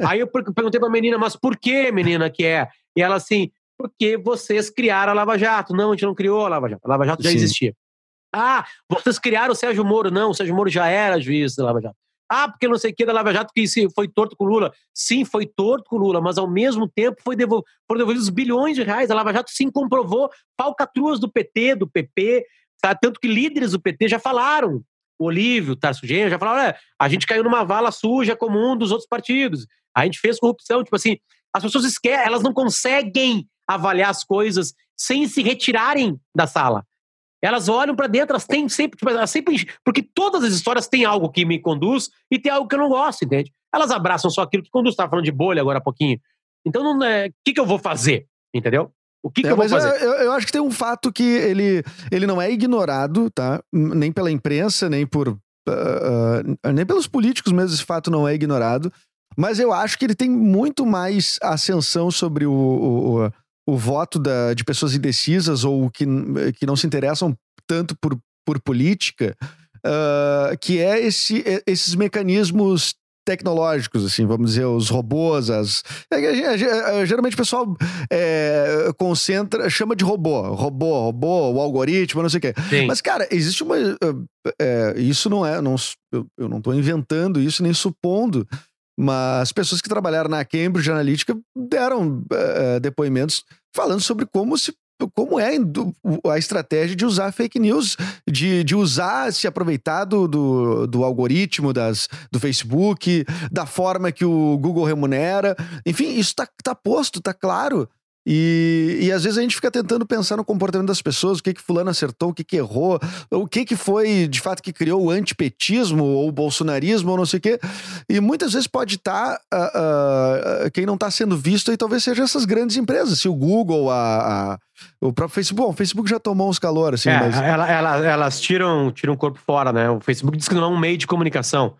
Aí eu per- perguntei pra menina, mas por que, menina, que é? E ela assim, porque vocês criaram a Lava Jato. Não, a gente não criou a Lava Jato. A Lava Jato já Sim. existia. Ah, vocês criaram o Sérgio Moro. Não, o Sérgio Moro já era juiz da Lava Jato. Ah, porque não sei o que da Lava Jato que foi torto com Lula. Sim, foi torto com Lula, mas ao mesmo tempo foi devol- foram devolvidos bilhões de reais. A Lava Jato sim comprovou falcatruas do PT, do PP, tá? tanto que líderes do PT já falaram. O Olívio, Tarso Genro, já falaram: olha, a gente caiu numa vala suja comum dos outros partidos. A gente fez corrupção. Tipo assim, as pessoas esquecem, elas não conseguem avaliar as coisas sem se retirarem da sala. Elas olham pra dentro, elas têm sempre, tipo, elas sempre. Porque todas as histórias têm algo que me conduz e tem algo que eu não gosto, entende? Elas abraçam só aquilo que conduz. Estava falando de bolha agora há pouquinho. Então, não é- o que, que eu vou fazer? Entendeu? O que, que É, eu vou fazer? eu, eu acho que tem um fato que ele, ele não é ignorado, tá? Nem pela imprensa, nem por. ah, ah, nem pelos políticos mesmo, esse fato não é ignorado. Mas eu acho que ele tem muito mais ascensão sobre o, o, o- o voto da- de pessoas indecisas ou que, que não se interessam tanto por, por política, ah, que é esse, e- esses mecanismos tecnológicos, assim, vamos dizer, os robôs, as. é é, é, é, Geralmente o pessoal é, concentra, chama de robô, robô, robô, o algoritmo, não sei o quê. Sim. Mas, cara, existe uma. uh, é, isso não é. Não, eu, não tô inventando isso nem supondo. Mas pessoas que trabalharam na Cambridge Analytica deram eh, depoimentos falando sobre como se. Como é a estratégia de usar fake news, de, de usar, se aproveitar do, do, do algoritmo das, do Facebook, da forma que o Google remunera. Enfim, isso tá, tá posto, tá claro. E, e às vezes a gente fica tentando pensar no comportamento das pessoas, o que que fulano acertou, o que que errou, o que que foi de fato que criou o antipetismo ou o bolsonarismo ou não sei o quê. E muitas vezes pode estar quem não está sendo visto e talvez seja essas grandes empresas, se o Google, a, a- o próprio Facebook, bom, o Facebook já tomou uns calor assim, É, mas ela- ela- elas tiram, tiram o corpo fora, né? O Facebook diz que não é um meio de comunicação.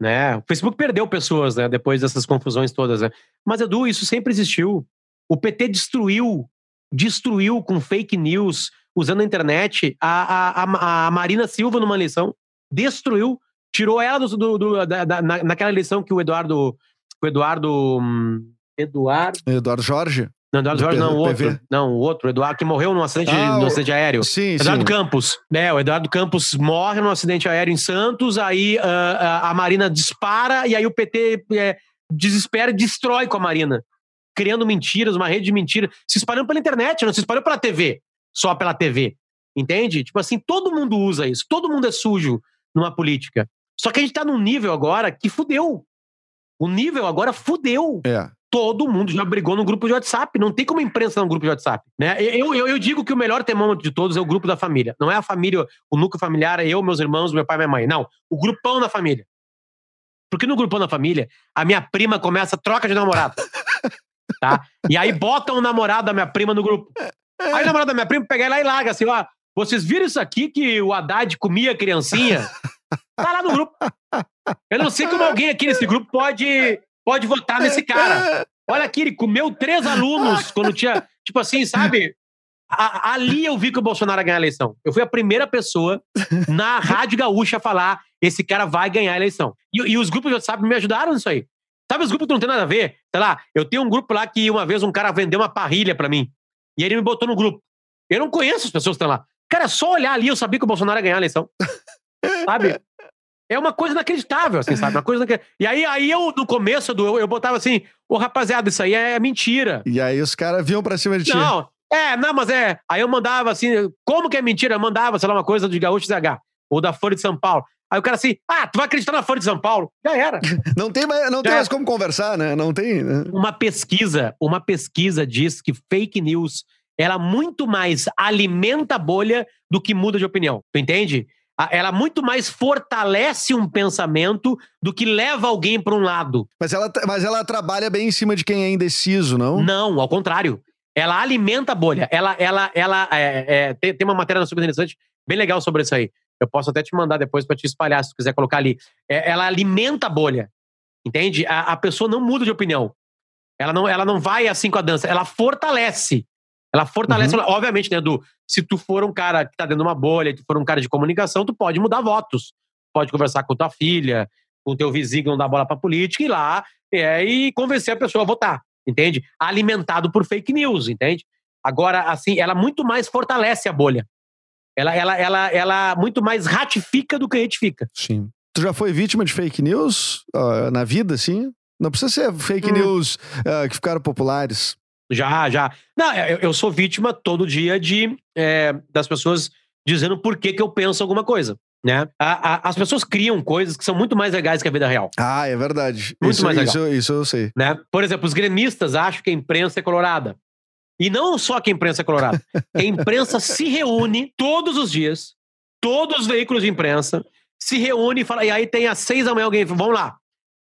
Né? O Facebook perdeu pessoas, né? Depois dessas confusões todas, né? Mas, Edu, isso sempre existiu. O PT destruiu, destruiu com fake news, usando a internet, a, a, a, a Marina Silva numa eleição. Destruiu, tirou ela do, do- do- da- da- na- naquela eleição que o Eduardo. O Eduardo. hum, Eduardo. Eduardo Jorge. Não, Eduardo Do Jorge, não, o outro. Não, o outro, o Eduardo, que morreu num acidente, Ah, num acidente aéreo. Sim, Eduardo sim. Campos. É, o Eduardo Campos morre num acidente aéreo em Santos, aí ah, ah, a Marina dispara e aí o PT é, desespera e destrói com a Marina. Criando mentiras, uma rede de mentiras, se espalhando pela internet, não se espalhou pela TV, só pela TV. Entende? Tipo assim, todo mundo usa isso, todo mundo é sujo numa política. Só que a gente tá num nível agora que fudeu. O nível agora fudeu É. todo mundo já brigou no grupo de WhatsApp. Não tem como a imprensa no grupo de WhatsApp. Né? Eu, eu, eu digo que o melhor termômetro de todos é o grupo da família. Não é a família, o núcleo familiar, é eu, meus irmãos, meu pai minha mãe. Não. O grupão da família. Porque no grupão da família, a minha prima começa troca de namorado. Tá? E aí botam o namorado da minha prima no grupo. Aí o namorado da minha prima pega lá e larga assim, ó. Vocês viram isso aqui que o Haddad comia criancinha? Tá lá no grupo. Eu não sei como alguém aqui nesse grupo pode, pode votar nesse cara. Olha aqui, ele comeu três alunos quando tinha. Tipo assim, sabe? A, ali eu vi que o Bolsonaro ia ganhar a eleição. Eu fui a primeira pessoa na Rádio Gaúcha a falar: esse cara vai ganhar a eleição. E, e os grupos de WhatsApp me ajudaram nisso aí. Sabe os grupos que não tem nada a ver? Sei lá, eu tenho um grupo lá que uma vez um cara vendeu uma parrilha para mim. E ele me botou no grupo. Eu não conheço as pessoas que estão lá. Cara, só olhar ali, eu sabia que o Bolsonaro ia ganhar a eleição. sabe? É uma coisa inacreditável, assim, sabe? Uma coisa E aí, aí eu, no começo, do, eu, eu botava assim, ô rapaziada, isso aí é mentira. E aí os caras vinham pra cima de ti. Não, é, não, mas é. Aí eu mandava assim, como que é mentira? Eu mandava, sei lá, uma coisa de Gaúcho ZH, ou da Folha de São Paulo. Aí o cara assim, ah, tu vai acreditar na Folha de São Paulo? Já era. Não tem mais, não tem mais como conversar, né? Não tem. Né? Uma pesquisa, uma pesquisa diz que fake news ela muito mais alimenta a bolha do que muda de opinião. Tu entende? Ela muito mais fortalece um pensamento do que leva alguém para um lado. Mas ela, mas ela trabalha bem em cima de quem é indeciso, não? Não, ao contrário. Ela alimenta a bolha. Ela, ela, ela é, é, tem, tem, uma matéria super interessante, bem legal sobre isso aí. Eu posso até te mandar depois para te espalhar, se tu quiser colocar ali. É, ela alimenta a bolha. Entende? A, a, pessoa não muda de opinião. Ela não, ela não vai assim com a dança. Ela fortalece. Ela fortalece, uhum. obviamente, né, Edu? Se tu for um cara que tá dentro de uma bolha, tu for um cara de comunicação, tu pode mudar votos. Pode conversar com tua filha, com teu vizinho que não dá bola pra política, e lá é, e convencer a pessoa a votar, entende? Alimentado por fake news, entende? Agora, assim, ela muito mais fortalece a bolha. Ela, ela, ela, ela muito mais ratifica do que retifica. Sim. Tu já foi vítima de fake news uh, na vida, assim? Não precisa ser fake hum. news uh, que ficaram populares. Já, já. Não, eu, eu sou vítima todo dia de é, das pessoas dizendo por que, que eu penso alguma coisa. Né? A, a, as pessoas criam coisas que são muito mais legais que a vida real. Ah, é verdade. Muito isso, mais legal. Isso, isso eu sei. Né? Por exemplo, os gremistas acham que a imprensa é colorada. E não só que a imprensa é colorada. a imprensa se reúne todos os dias, todos os veículos de imprensa se reúne e fala. E aí tem às seis da manhã alguém fala, vamos lá.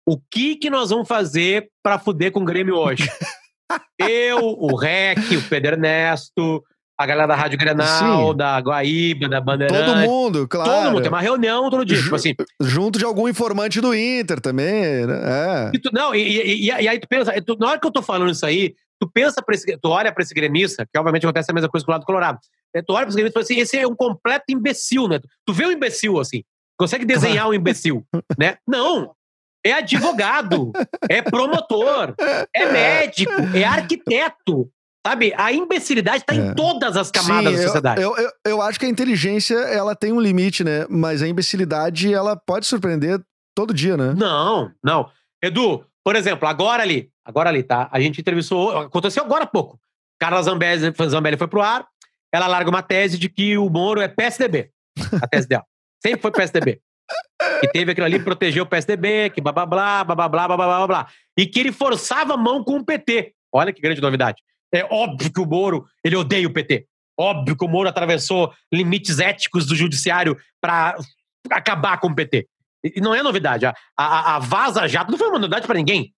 O que que nós vamos fazer para fuder com o Grêmio hoje? Eu, o Rec, o Pedro Ernesto, a galera da Rádio Grenal, Sim. da Guaíba, da Bandeirante. Todo mundo, claro. Todo mundo, tem uma reunião todo dia, tipo assim. Junto de algum informante do Inter também, né? É. E tu, não, e, e, e, e, aí tu pensa, tu, na hora que eu tô falando isso aí, tu pensa pra esse, tu olha pra esse gremista, que obviamente acontece a mesma coisa com o lado colorado. É, tu olha pra esse gremista e fala assim, esse é um completo imbecil, né? Tu vê um imbecil assim, consegue desenhar um imbecil, né? Não, é advogado, é promotor, é médico, é arquiteto. Sabe? A imbecilidade está é. em todas as camadas Sim, da sociedade. Eu, eu, eu, acho que a inteligência ela tem um limite, né? Mas a imbecilidade ela pode surpreender todo dia, né? Não, não. Edu, por exemplo, agora ali, agora ali, tá? A gente entrevistou, aconteceu agora há pouco. Carla Zambelli, Zambelli foi pro ar, ela larga uma tese de que o Moro é PSDB. A tese dela. Sempre foi PSDB que teve aquilo ali, protegeu o PSDB, que blá blá blá, blá blá blá, blá blá blá, e que ele forçava a mão com o PT. Olha que grande novidade. É óbvio que o Moro, ele odeia o PT. Óbvio que o Moro atravessou limites éticos do judiciário para acabar com o PT. E não é novidade. A, a, a Vaza Jato não foi uma novidade para ninguém.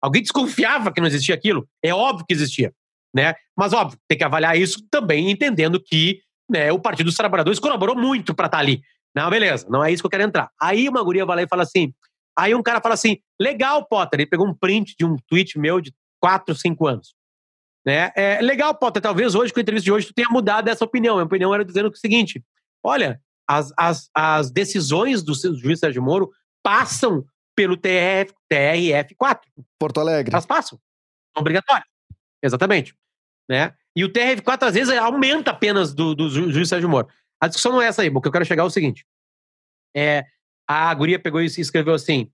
Alguém desconfiava que não existia aquilo? É óbvio que existia. Né? Mas, óbvio, tem que avaliar isso também entendendo que né, o Partido dos Trabalhadores colaborou muito para estar tá ali. Não, beleza, não é isso que eu quero entrar. Aí uma guria vai lá e fala assim. Aí um cara fala assim: legal, Potter. Ele pegou um print de um tweet meu de 4, 5 anos. Né? É, legal, Potter. Talvez hoje, com a entrevista de hoje, tu tenha mudado essa opinião. A opinião era dizendo o seguinte: olha, as, as, as decisões do juiz Sérgio Moro passam pelo TRF, TRF4. Porto Alegre. Elas passam. São obrigatórias. Exatamente. Né? E o TRF4, às vezes, aumenta apenas do, do juiz Sérgio Moro. A discussão não é essa aí, o que eu quero chegar é o seguinte. É, a guria pegou e escreveu assim: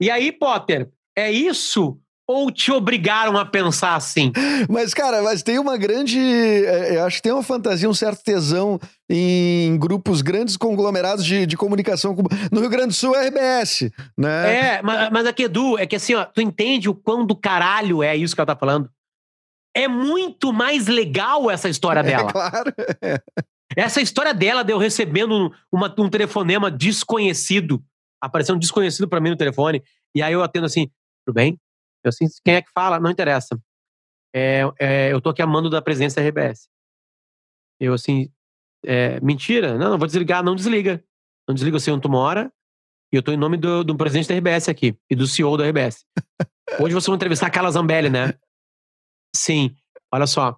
E aí, Potter, é isso ou te obrigaram a pensar assim? Mas, cara, mas tem uma grande. É, eu acho que tem uma fantasia, um certo tesão em grupos grandes conglomerados de, de comunicação. No Rio Grande do Sul é RBS, né? É, mas, mas aqui, Edu, é que assim, ó, tu entende o quão do caralho é isso que ela tá falando? É muito mais legal essa história é, dela. É, claro. Essa história dela de eu recebendo uma, um telefonema desconhecido, aparecendo um desconhecido para mim no telefone, e aí eu atendo assim, tudo bem? Eu assim, quem é que fala? Não interessa. é, é, eu tô aqui amando da presidência da RBS. Eu assim, é, mentira, não, não vou desligar, não desliga. Não desliga, eu sei onde tu mora. E eu tô em nome do, do presidente da RBS aqui e do CEO da RBS. Hoje vocês vão entrevistar a Carla Zambelli, né? Sim, olha só.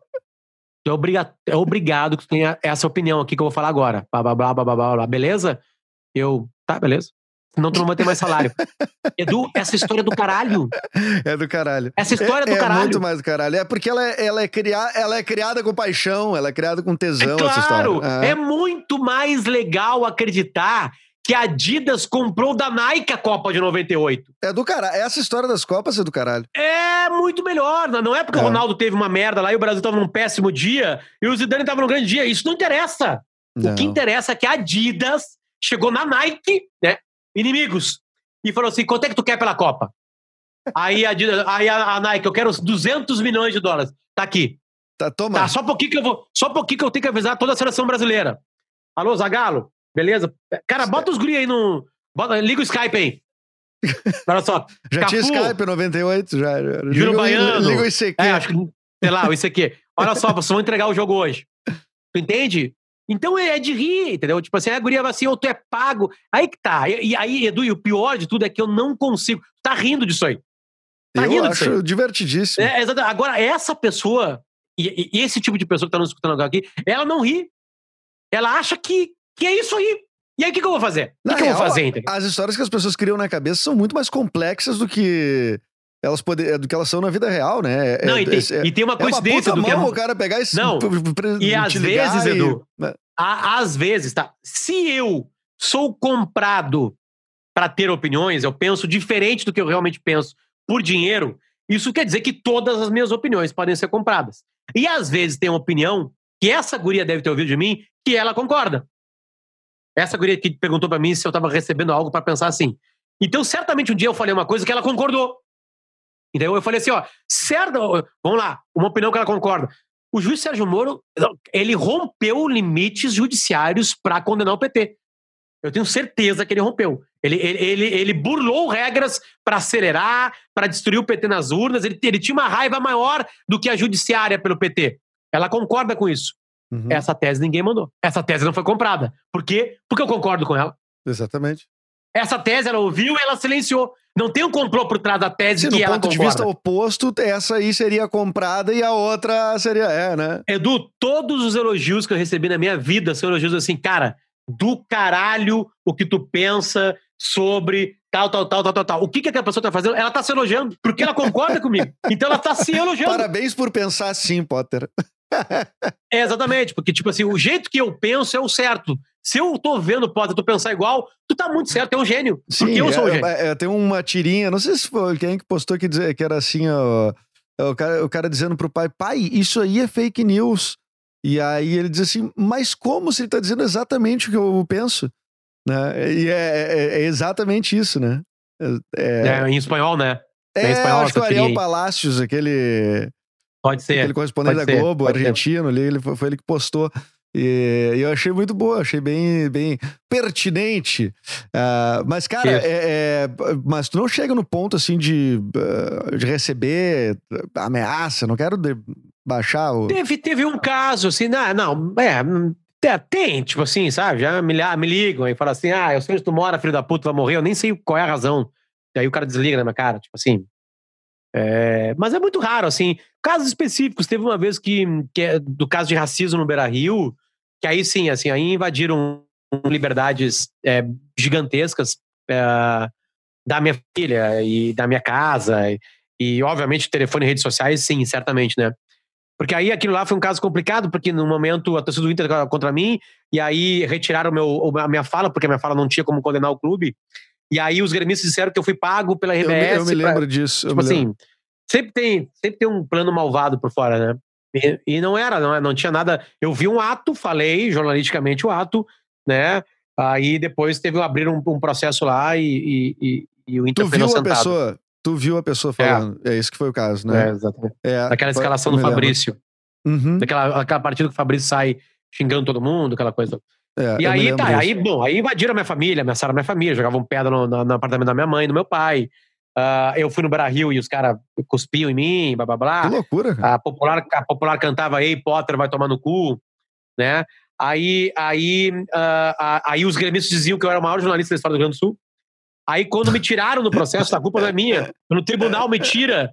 É, obriga é obrigado que tu tenha essa opinião aqui que eu vou falar agora. Blá, blá, blá, blá, blá, blá, blá. Beleza? Eu, tá, beleza. Senão tu não vai ter mais salário. Edu, essa história é do caralho. É do caralho. Essa história é, do é caralho. É muito mais do caralho. É porque ela é, ela é, ela é criada com paixão, ela é criada com tesão, é claro, essa história. É muito mais legal acreditar que a Adidas comprou da Nike a Copa de 98. É do caralho. Essa história das Copas é do caralho. É muito melhor. Não é porque é. o Ronaldo teve uma merda lá e o Brasil tava num péssimo dia e o Zidane tava num grande dia. Isso não interessa. Não. O que interessa é que a Adidas chegou na Nike, né? Inimigos. E falou assim: quanto é que tu quer pela Copa? Aí a, aí a, Nike, eu quero 200 milhões de dólares. Tá aqui. Tá, toma. Tá, só um pouquinho que eu vou. Só um pouquinho que eu tenho que avisar toda a seleção brasileira. Alô, Zagalo? Beleza? Cara, bota os guri aí no. Bota, liga o Skype aí. Olha só. já Cafu, tinha Skype 98, já. já. Liga, Baiano. Liga o ICQ. É, acho que, sei lá, o ICQ. Olha só, vocês vão entregar o jogo hoje. Tu entende? Então é de rir, entendeu? Tipo assim, a guria vai assim, ou tu é pago. Aí que tá. E, aí, Edu, e o pior de tudo é que eu não consigo. Tá rindo disso aí. Tá eu rindo acho disso aí. divertidíssimo. É, exatamente. Agora, essa pessoa, e, e, esse tipo de pessoa que tá nos escutando aqui, ela não ri. Ela acha que, que é isso aí. E aí, o que, que eu vou fazer? O que, que eu vou fazer, entendeu? As histórias que as pessoas criam na cabeça são muito mais complexas do que elas poder, do que elas são na vida real, né? É, não, e, tem, é, e tem uma coincidência é uma do que é o cara pegar esse Não. E às vezes, e... Edu, a, às vezes, tá? Se eu sou comprado para ter opiniões, eu penso diferente do que eu realmente penso por dinheiro, isso quer dizer que todas as minhas opiniões podem ser compradas. E às vezes tem uma opinião que essa guria deve ter ouvido de mim que ela concorda. Essa guria que perguntou para mim se eu estava recebendo algo para pensar assim. Então, certamente um dia eu falei uma coisa que ela concordou. Então eu falei assim, ó, certo, vamos lá, uma opinião que ela concorda. O juiz Sérgio Moro, ele rompeu limites judiciários para condenar o PT. Eu tenho certeza que ele rompeu. Ele, ele, ele, ele burlou regras para acelerar, para destruir o PT nas urnas. Ele, ele tinha uma raiva maior do que a judiciária pelo PT. Ela concorda com isso. Uhum. Essa tese ninguém mandou. Essa tese não foi comprada. Por quê? Porque eu concordo com ela. Exatamente. Essa tese ela ouviu e ela silenciou. Não tem um complô por trás da tese Sim, que ela concorda. ponto de vista oposto, essa aí seria comprada e a outra seria é, né? Edu, todos os elogios que eu recebi na minha vida são elogios assim, cara, do caralho o que tu pensa sobre tal, tal, tal, tal, tal, tal. O que, que aquela pessoa tá fazendo? Ela tá se elogiando, porque ela concorda comigo. Então ela tá se elogiando. Parabéns por pensar assim, Potter. É, exatamente, porque, tipo assim, o jeito que eu penso é o certo. Se eu tô vendo, Potter, tu pensar igual, tu tá muito certo, é um gênio. Sim, porque eu sou um é, gênio. É, é, tem uma tirinha, não sei se foi quem que postou que, dizer, que era assim, ó, o, cara, o cara dizendo pro pai, pai, isso aí é fake news. E aí ele diz assim, mas como se ele tá dizendo exatamente o que eu penso? Né? E é, é, é exatamente isso, né? É, em espanhol, né? É, espanhol, acho que o Ariel Palácios, aquele... Pode ser. Aquele correspondente da Globo, argentino ali, ele, foi, ele que postou. E, eu achei muito boa, achei bem, bem pertinente. Uh, mas, cara, é, é, mas tu não chega no ponto assim de, uh, de receber ameaça, não quero de, baixar o. Teve, teve um caso, assim, não, não, é, tem, tipo assim, sabe? Já me, me ligam e falam assim: ah, eu sei onde tu mora, filho da puta, vai morrer, eu nem sei qual é a razão. E aí o cara desliga na minha cara, tipo assim. É, mas é muito raro, assim. Casos específicos, teve uma vez que, que é do caso de racismo no Beira Rio, que aí sim, assim, aí invadiram liberdades é, gigantescas é, da minha filha e da minha casa. E, e, obviamente, telefone e redes sociais, sim, certamente, né? Porque aí aquilo lá foi um caso complicado, porque no momento a torcida do Inter contra mim, e aí retiraram meu, a minha fala, porque a minha fala não tinha como condenar o clube. E aí os gremistas disseram que eu fui pago pela RBS. Eu me, eu me lembro pra, disso. Tipo assim, sempre tem, sempre tem um plano malvado por fora, né? E, e, não era, não, não tinha nada. Eu vi um ato, falei jornalisticamente o ato, né? Aí depois teve abrir um, um processo lá e, e, e, o Inter tu viu a pessoa, Tu viu a pessoa falando. É, é isso que foi o caso, né? É, exatamente. É, Daquela escalação do Fabrício. Uhum. Daquela aquela partida que o Fabrício sai xingando todo mundo, aquela coisa. É, e aí, tá, disso. aí, bom, aí invadiram a minha família, ameaçaram a minha família, jogavam pedra no, no, no, apartamento da minha mãe, do meu pai. Uh, eu fui no Brasil e os caras cuspiam em mim, blá blá blá. Que loucura, cara. A popular, a popular cantava Ei, Potter vai tomar no cu, né? Aí, aí, uh, aí os gremistas diziam que eu era o maior jornalista da história do Rio Grande do Sul. Aí, quando me tiraram do processo, a culpa não é minha. No tribunal me tira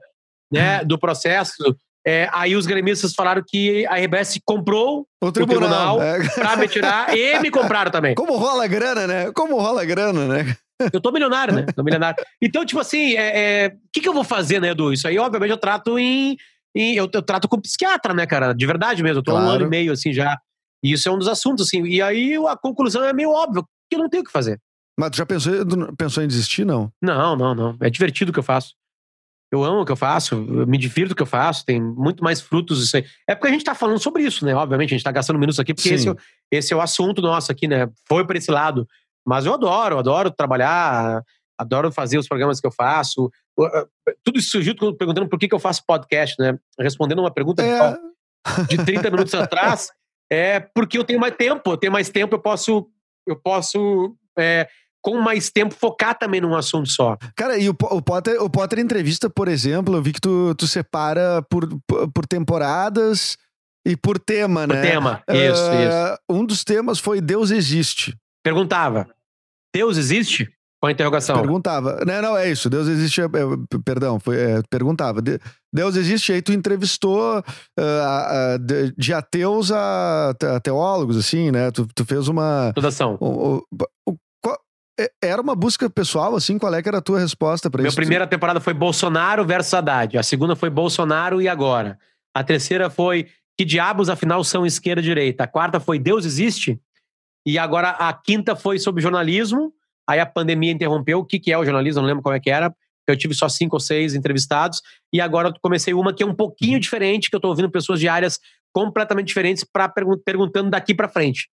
né, do processo. É, aí os gremistas falaram que a RBS comprou o tribunal, o tribunal é. pra me tirar e me compraram também. Como rola grana, né? Como rola grana, né? Eu tô milionário, né? Tô milionário. Então, tipo assim, o é, é, que, que eu vou fazer, né, Edu? Isso aí, obviamente, eu trato em. em eu, eu, trato com psiquiatra, né, cara? De verdade mesmo. Eu tô claro. um ano e meio, assim, já. E isso é um dos assuntos, assim. E aí a conclusão é meio óbvia, que eu não tenho o que fazer. Mas tu já pensou, pensou em desistir, não? Não, não, não. É divertido o que eu faço. Eu amo o que eu faço, eu me divirto o que eu faço, tem muito mais frutos isso aí. É porque a gente tá falando sobre isso, né? Obviamente, a gente tá gastando minutos aqui, porque esse, é esse, é o assunto nosso aqui, né? Foi para esse lado. Mas eu adoro, adoro trabalhar, adoro fazer os programas que eu faço. Tudo isso surgiu perguntando por que, que eu faço podcast, né? Respondendo uma pergunta é. de 30 minutos atrás, é porque eu tenho mais tempo, eu tenho mais tempo, eu posso, eu posso é, com mais tempo, focar também num assunto só. Cara, e o, o, Potter, o Potter entrevista, por exemplo, eu vi que tu, tu separa por, por temporadas e por tema, por né? tema, isso, uh, isso. Um dos temas foi Deus existe. Perguntava, Deus existe? Com a interrogação. Perguntava. Não, não, é isso. Deus existe. É, perdão, foi, é, perguntava. Deus existe, aí tu entrevistou uh, de, de, ateus a, a, teólogos, assim, né? Tu, tu fez uma. Todação. Um, um, é, era uma busca pessoal, assim? Qual é que era a tua resposta para isso? Minha primeira temporada foi Bolsonaro versus Haddad. A segunda foi Bolsonaro e agora. A terceira foi Que diabos afinal são esquerda e direita. A quarta foi Deus existe. E agora a quinta foi sobre jornalismo. Aí a pandemia interrompeu. O que, que é o jornalismo? Não lembro como é que era. Eu tive só cinco ou seis entrevistados. E agora eu comecei uma que é um pouquinho diferente, que eu estou ouvindo pessoas de áreas completamente diferentes para perguntando daqui para frente.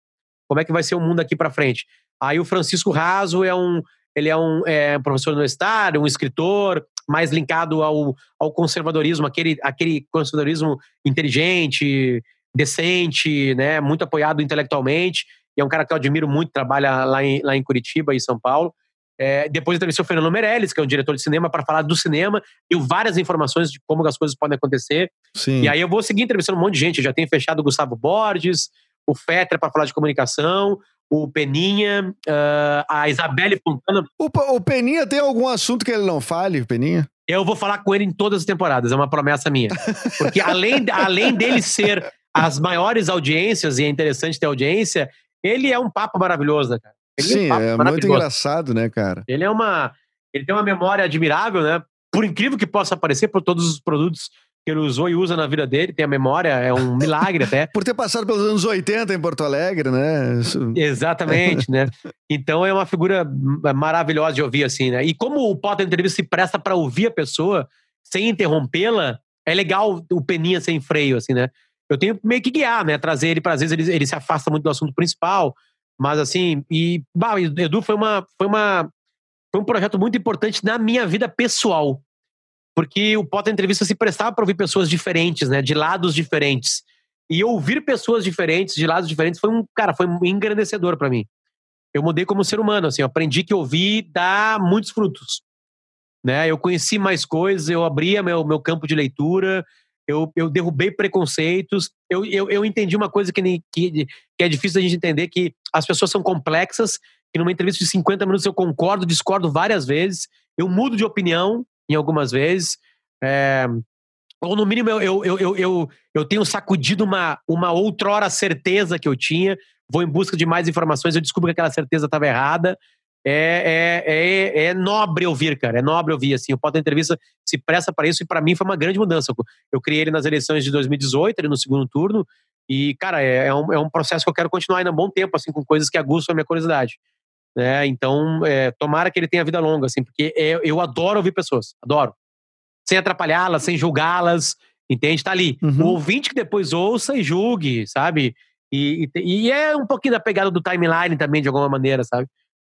Como é que vai ser o mundo daqui para frente? Aí o Francisco Raso é um, ele é um é, professor universitário, um escritor, mais linkado ao, ao conservadorismo, aquele, aquele conservadorismo inteligente, decente, né, muito apoiado intelectualmente. E é um cara que eu admiro muito, trabalha lá em, lá em Curitiba e São Paulo. É, depois entrevistei o Fernando Meirelles, que é um diretor de cinema, para falar do cinema. Deu várias informações de como as coisas podem acontecer. Sim. E aí eu vou seguir entrevistando um monte de gente. Eu já tenho fechado o Gustavo Borges, o Fetter para falar de comunicação, o Peninha, uh, a Isabelle Fontana. O, o, Peninha tem algum assunto que ele não fale, Peninha? Eu vou falar com ele em todas as temporadas, é uma promessa minha. Porque além, além dele ser as maiores audiências, e é interessante ter audiência, ele é um papo maravilhoso, né, cara? Ele Sim, é, um é muito engraçado, né, cara? Ele é uma. Ele tem uma memória admirável, né? Por incrível que possa parecer, por todos os produtos que ele usou e usa na vida dele, tem a memória, é um milagre até. Por ter passado pelos anos 80 em Porto Alegre, né? Isso... Exatamente, né? Então é uma figura maravilhosa de ouvir, assim, né? E como o Potter Entrevista se presta para ouvir a pessoa sem interrompê-la, é legal o Peninha sem freio, assim, né? Eu tenho meio que guiar, né? Trazer ele para às vezes ele, ele se afasta muito do assunto principal, mas assim, e bah, Edu foi uma foi uma foi um projeto muito importante na minha vida pessoal porque o Potter Entrevista se prestava para ouvir pessoas diferentes, né, de lados diferentes. E ouvir pessoas diferentes, de lados diferentes, foi um, cara, foi um engrandecedor para mim. Eu mudei como ser humano, assim, aprendi que ouvir dá muitos frutos. Né? Eu conheci mais coisas, eu abria meu, meu campo de leitura, eu, eu derrubei preconceitos, eu, eu, eu entendi uma coisa que, que, que é difícil a gente entender, que as pessoas são complexas, que numa entrevista de 50 minutos eu concordo, discordo várias vezes, eu mudo de opinião, em algumas vezes. É, ou no mínimo eu, eu, eu, eu, eu tenho sacudido uma, uma outrora certeza que eu tinha, vou em busca de mais informações, eu descubro que aquela certeza estava errada. É, é, é, é, nobre ouvir, cara. É nobre ouvir, assim. O Pauta Entrevista se presta para isso e para mim foi uma grande mudança. Eu criei ele nas eleições de 2018, ele no segundo turno, e, cara, é, é, um, é um processo que eu quero continuar ainda há um bom tempo, assim, com coisas que aguçam a minha curiosidade. Né? Então, é, tomara que ele tenha vida longa, assim, porque é, eu adoro ouvir pessoas, adoro. Sem atrapalhá-las, sem julgá-las, entende? Tá ali. Uhum. O ouvinte que depois ouça e julgue, sabe? E, e, e, é um pouquinho da pegada do timeline também, de alguma maneira, sabe?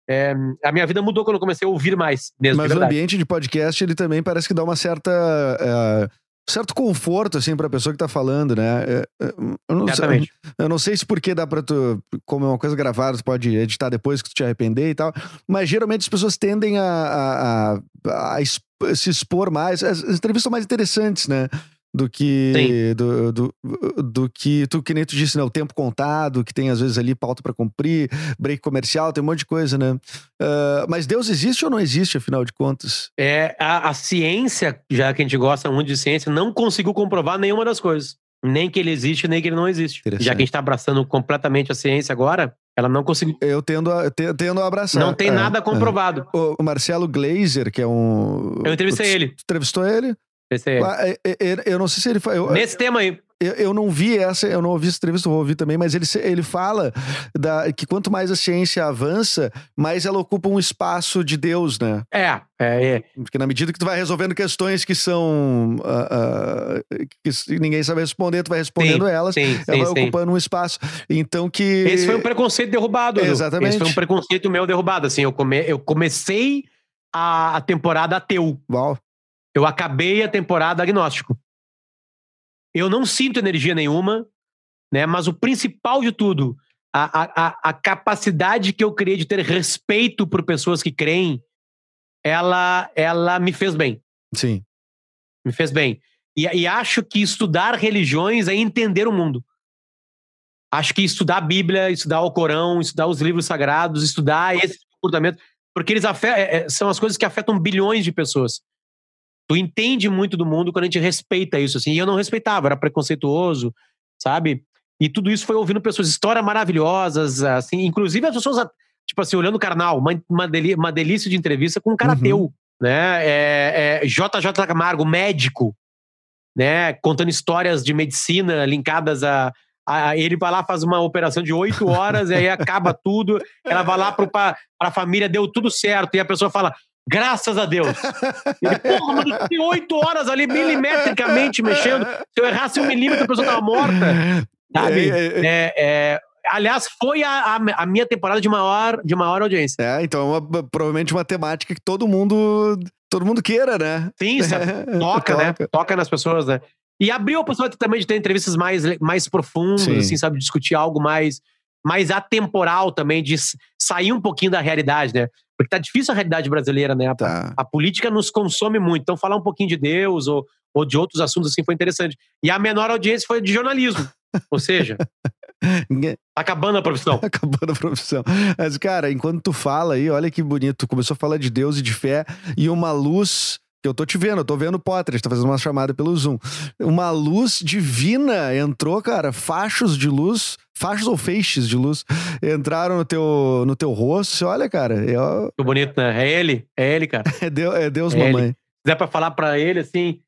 É, a minha vida mudou quando eu comecei a ouvir mais mesmo. Mas o ambiente de podcast, ele também parece que dá uma certa. Uh, certo conforto, assim, pra pessoa que tá falando, né? É, é, eu, não sei, Exatamente. eu não sei se porque dá pra tu, como é uma coisa gravada, tu pode editar depois que tu te arrepender e tal, mas geralmente as pessoas tendem a, a, a- a se expor mais. As entrevistas são mais interessantes, né? Do que, do, do, do que tu, que nem tu disse, né? O tempo contado, que tem às vezes ali pauta pra cumprir, break comercial, tem um monte de coisa, né? Ah, mas Deus existe ou não existe, afinal de contas? É, a, a ciência, já que a gente gosta muito de ciência, não conseguiu comprovar nenhuma das coisas. Nem que ele existe, nem que ele não existe. Já que a gente tá abraçando completamente a ciência agora, ela não conseguiu. Eu tendo a, te- tendo a abraçar. Não tem É, nada é. comprovado. O o Marcelo Glazer, que é um. Eu entrevistei ele. tu entrevistou ele? Esse é- é- é- Eu não sei se ele. Eu, Nesse tema aí. eu, eu não vi essa, eu não ouvi essa entrevista, eu vou ouvir também, mas ele, ele fala da, que quanto mais a ciência avança, mais ela ocupa um espaço de Deus, né? É, é, é. Porque na medida que tu vai resolvendo questões que são. ah, ah, que ninguém sabe responder, tu vai respondendo elas. Sim, Ela sim, vai sim. ocupando um espaço. Então que. Esse foi um preconceito derrubado. Exatamente. Esse foi um preconceito meu derrubado. Assim, eu, come, eu comecei a, a temporada ateu. Uau. Eu acabei a temporada agnóstico. Eu não sinto energia nenhuma, né? Mas o principal de tudo, a, a, a- capacidade que eu criei de ter respeito por pessoas que creem, ela, ela me fez bem. Sim. Me fez bem. E, e acho que estudar religiões é entender o mundo. Acho que estudar a Bíblia, estudar o Corão, estudar os livros sagrados, estudar esse comportamento, porque eles afe- é, é, são as coisas que afetam bilhões de pessoas. Tu entende muito do mundo quando a gente respeita isso, assim. E eu não respeitava, era preconceituoso, sabe? E tudo isso foi ouvindo pessoas, histórias maravilhosas, assim. Inclusive as pessoas, tipo assim, olhando o carnal, uma, uma, deli- uma delícia de entrevista com um cara Uhum. ateu, né? É, é, JJ Camargo, médico, né? Contando histórias de medicina linkadas a, a- ele vai lá, faz uma operação de oito horas, e aí acaba tudo. Ela vai lá para a família, deu tudo certo. E a pessoa fala, graças a Deus. Ele, porra, mas eu fiquei oito horas ali milimetricamente mexendo. Se eu errasse um milímetro, a pessoa tava morta. Sabe? É, é, É, é, aliás, foi a, a, minha temporada de maior, de maior audiência. É, então é uma- provavelmente uma temática que todo mundo todo mundo queira, né? Sim, sabe? toca, né? Toca nas pessoas, né? E abriu a possibilidade também de ter entrevistas mais, mais profundas, Sim. assim, sabe? Discutir algo mais, mais atemporal também, de sair um pouquinho da realidade, né? Porque tá difícil a realidade brasileira, né? A, Tá. a política nos consome muito. Então, falar um pouquinho de Deus ou, ou de outros assuntos assim foi interessante. E a menor audiência foi de jornalismo. Ou seja, tá acabando a profissão. Acabando a profissão. Mas, cara, enquanto tu fala aí, olha que bonito. Tu começou a falar de Deus e de fé e uma luz. Que eu tô te vendo, eu tô vendo o Potter, tá fazendo uma chamada pelo Zoom. Uma luz divina entrou, cara. Fachos de luz, fachos ou feixes de luz entraram no teu, no teu rosto. Você olha, cara, é, Que bonito, né? É ele, é ele, cara. é Deus, é Deus É mamãe. Se der pra falar pra ele assim,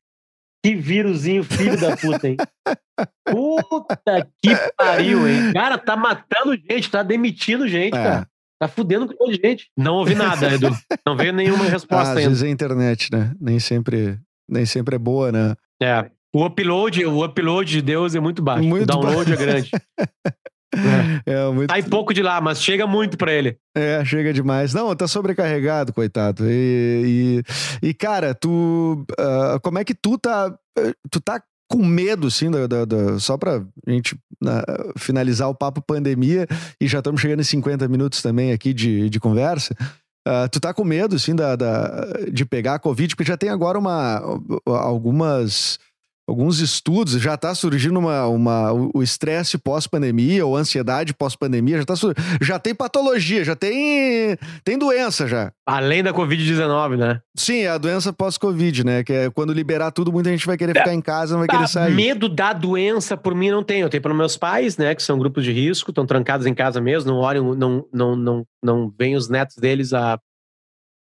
que vírusinho filho da puta, hein? Puta que pariu, hein? Cara, tá matando gente, tá demitindo gente, É. cara. Tá fudendo com um monte de gente. Não ouvi nada, Edu. Não veio nenhuma Ah, resposta às ainda. vezes é a internet, né? Nem sempre, nem sempre é boa, né? É. O upload, o upload de Deus é muito baixo. Muito o download é grande. É muito. Sai pouco de lá, mas chega muito pra ele. É, chega demais. Não, tá sobrecarregado, coitado. E, e, e, cara, tu. ah, como é que tu tá. Tu tá com medo, assim, da, da- da- só pra gente na- finalizar o papo pandemia, e já estamos chegando em 50 minutos também aqui de, de conversa. Ah, tu tá com medo, assim, da, da- de pegar a Covid, porque já tem agora uma, algumas. Alguns estudos, já tá surgindo uma, uma, o estresse pós-pandemia ou ansiedade pós-pandemia, já, tá, já tem patologia, já tem, tem doença já. Além da Covid-19, né? Sim, é a doença pós-Covid, né? Que é quando liberar tudo, muita gente vai querer ficar em casa, não vai Tá, querer sair. medo da doença, por mim, não tenho. Eu tenho pelos meus pais, né? Que são grupos de risco, estão trancados em casa mesmo, não olham, não, não, não, não veem os netos deles há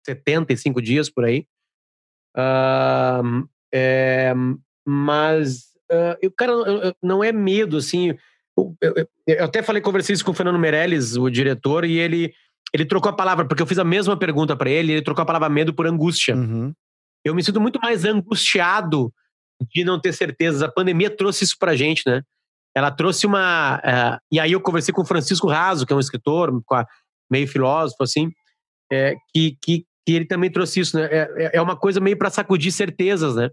75 dias por aí. Ah, é, mas, ah, eu, cara, eu- eu- não é medo, assim. Eu, eu- até falei, conversei isso com o Fernando Meirelles, o diretor, e ele, ele trocou a palavra, porque eu fiz a mesma pergunta para ele, ele trocou a palavra medo por angústia Uhum. eu me sinto muito mais angustiado de não ter certezas. A pandemia trouxe isso pra gente, né? Ela trouxe uma. eh, e aí eu conversei com o Francisco Raso, que é um escritor, meio filósofo, assim, eh, que, que, que ele também trouxe isso, né? É, é- é uma coisa meio para sacudir certezas, né?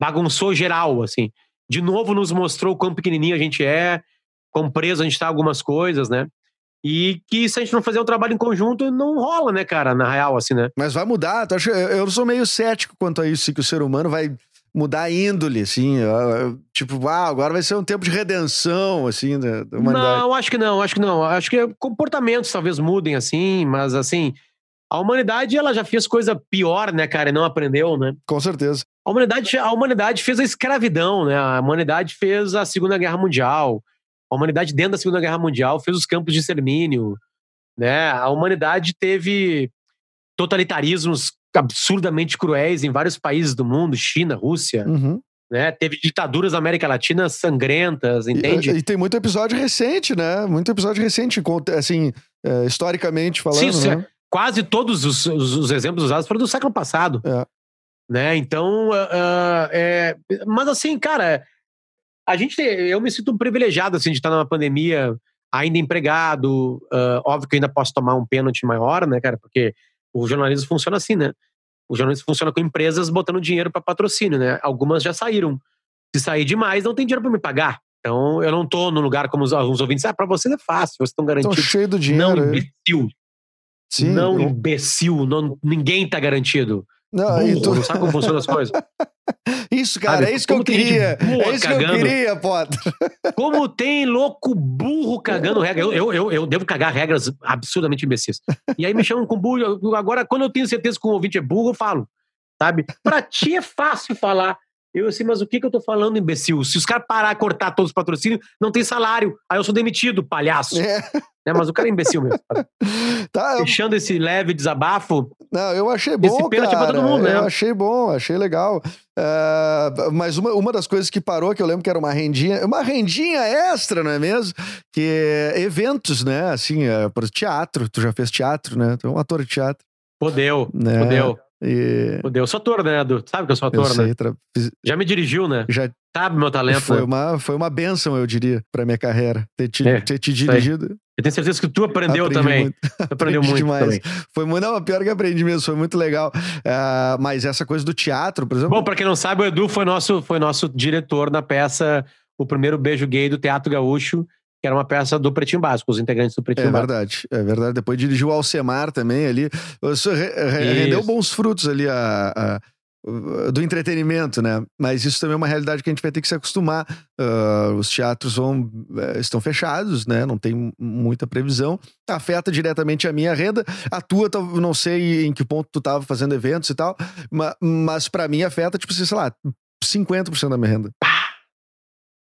Bagunçou geral, assim. De novo nos mostrou o quão pequenininho a gente é, quão preso a gente tá algumas coisas, né? E que se a gente não fazer um trabalho em conjunto, não rola, né, cara, na real, assim, né? Mas vai mudar. Eu sou meio cético quanto a isso, que o ser humano vai mudar a índole, assim. Tipo, ah, agora vai ser um tempo de redenção, assim, da humanidade. Não, acho que não, acho que não. Acho que comportamentos talvez mudem, assim, mas assim, a humanidade ela já fez coisa pior, né, cara, e não aprendeu, né? Com certeza. A humanidade, a humanidade fez a escravidão, né? A humanidade fez a Segunda Guerra Mundial. A humanidade, dentro da Segunda Guerra Mundial, fez os campos de extermínio. Né? A humanidade teve totalitarismos absurdamente cruéis em vários países do mundo China, Rússia. Uhum. Né? Teve ditaduras na América Latina sangrentas, entende? E, e tem muito episódio recente, né? Muito episódio recente, assim, é, historicamente falando. Sim. né? Quase todos os, os- os exemplos usados foram do século passado. É. Né? Então, ah, é, mas assim, cara, a gente, eu me sinto privilegiado assim de estar numa pandemia ainda empregado. ah, óbvio que eu ainda posso tomar um pênalti maior, né, cara? Porque o jornalismo funciona assim, né? O jornalismo funciona com empresas botando dinheiro para patrocínio, né? Algumas já saíram. Se sair demais, não tem dinheiro para me pagar. Então, eu não tô no lugar como os, alguns ouvintes. Ah, para vocês é fácil, vocês estão Estão garantidos. cheios do Não, dinheiro. aí. imbecil. Sim. não, eu- imbecil. Não, ninguém tá garantido. não, Burro, tu- não sabe como funcionam as coisas. Isso, cara, Sabe, é isso que eu como gente queria. É isso que eu cagando. queria, Potter. Como tem louco burro cagando regra. Eu, eu, eu, eu devo cagar regras absurdamente imbecis. E aí me chamam com burro. eu- Agora, quando eu tenho certeza que o ouvinte é burro, eu falo. Sabe? Pra ti é fácil falar. Eu assim, mas o que, que eu tô falando, imbecil? Se os caras parar, cortar todos os patrocínios, não tem salário. Aí eu sou demitido, palhaço. É, Né? Mas o cara é imbecil mesmo. tá, eu- Fechando esse leve desabafo, não, eu achei bom, Esse pênalti é cara. pra todo mundo, né? Eu achei bom, achei legal. É, mas uma, uma das coisas que parou, que eu lembro que era uma rendinha, uma rendinha extra, não é mesmo? Que é eventos, né? Assim, é, por teatro. Tu já fez teatro, né? Tu é um ator de teatro. fodeu, Né? fodeu, E. Eu sou ator, né, Edu? Sabe que eu sou eu ator, né? sei, tra- fiz- Já me dirigiu, né? já Sabe meu talento, foi, né? uma, foi uma benção, eu diria, pra minha carreira. Ter te, É, ter te dirigido. Eu tenho certeza que tu aprendeu Aprendi também. muito. Aprendeu muito demais. também. Foi muito, não, pior que aprendi mesmo, foi muito legal. Ah, mas essa coisa do teatro, por exemplo. Bom, pra quem não sabe, o Edu foi nosso, foi nosso diretor na peça O Primeiro Beijo Gay do Teatro Gaúcho, que era uma peça do Pretinho Básico, os integrantes do é Pretinho Básico. verdade, é verdade. Depois dirigiu o Alcemar também ali. Isso re- re- rendeu bons frutos ali a, a- do entretenimento, né? Mas isso também é uma realidade que a gente vai ter que se acostumar. Ah, os teatros vão, eh, estão fechados, né? Não tem muita previsão. Afeta diretamente a minha renda. A tua, não sei em que ponto tu tava fazendo eventos e tal, ma- mas pra mim afeta, tipo, sei lá, 50% da minha renda.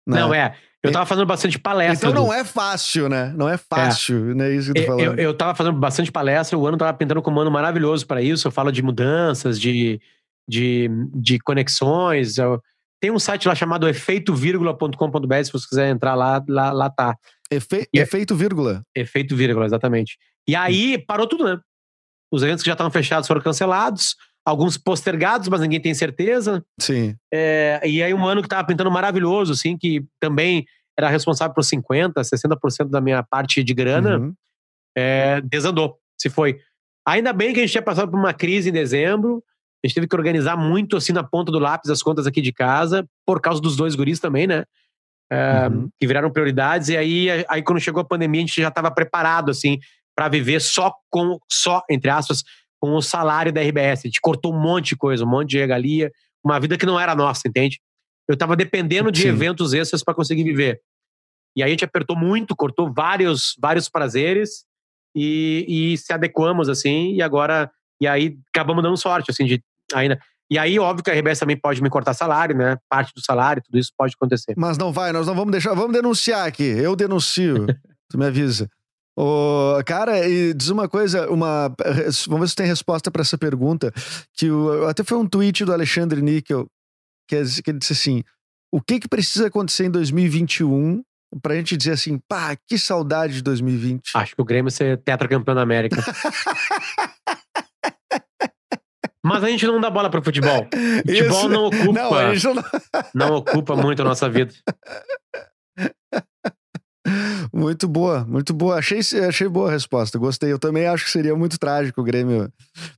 Né? Não, é. Eu tava fazendo bastante palestra. Então não é fácil, né? Não é fácil, é isso que eu tô Eu, falando. eu, eu tava fazendo bastante palestra, o ano tava pintando com um ano maravilhoso para isso. Eu falo de mudanças, de, de, de conexões. Eu- tem um site lá chamado efeitovirgula.com.br, se você quiser entrar lá, lá, lá tá. Efe- E é- Efeito vírgula. Efeito vírgula, exatamente. E aí parou tudo, né? Os eventos que já estavam fechados foram cancelados, alguns postergados, mas ninguém tem certeza. Sim. É, e aí um ano que tava pintando maravilhoso, assim, que também era responsável por 50%, 60% da minha parte de grana, Uhum. é, desandou, se foi. Ainda bem que a gente tinha passado por uma crise em dezembro, a gente teve que organizar muito, assim, na ponta do lápis as contas aqui de casa, por causa dos dois guris também, né? É, Uhum. Que viraram prioridades, e aí, aí quando chegou a pandemia, a gente já estava preparado, assim, para viver só com, só, entre aspas, com o salário da RBS. A gente cortou um monte de coisa, um monte de regalia, uma vida que não era nossa, entende? Eu estava dependendo de Sim. eventos extras para conseguir viver. E aí a gente apertou muito, cortou vários, vários prazeres e, e se adequamos, assim, e agora. E aí acabamos dando sorte, assim, de ainda. E aí, óbvio que a RBS também pode me cortar salário, né? Parte do salário, tudo isso pode acontecer. Mas não vai, nós não vamos deixar. Vamos denunciar aqui. Eu denuncio. tu me avisa. Ô, cara, e diz uma coisa, uma. Vamos ver se tem resposta para essa pergunta. Que o, até foi um tweet do Alexandre Níquel, que, é- que ele disse assim: o que, que precisa acontecer em 2021 pra gente dizer assim, pá, que saudade de 2020? Acho que o Grêmio ser tetracampeão da América. Mas a gente não dá bola pro futebol. Futebol Isso. não ocupa, Não, não. não ocupa muito a nossa vida. Muito boa, muito boa. Achei, achei boa a resposta, gostei. Eu também acho que seria muito trágico o Grêmio.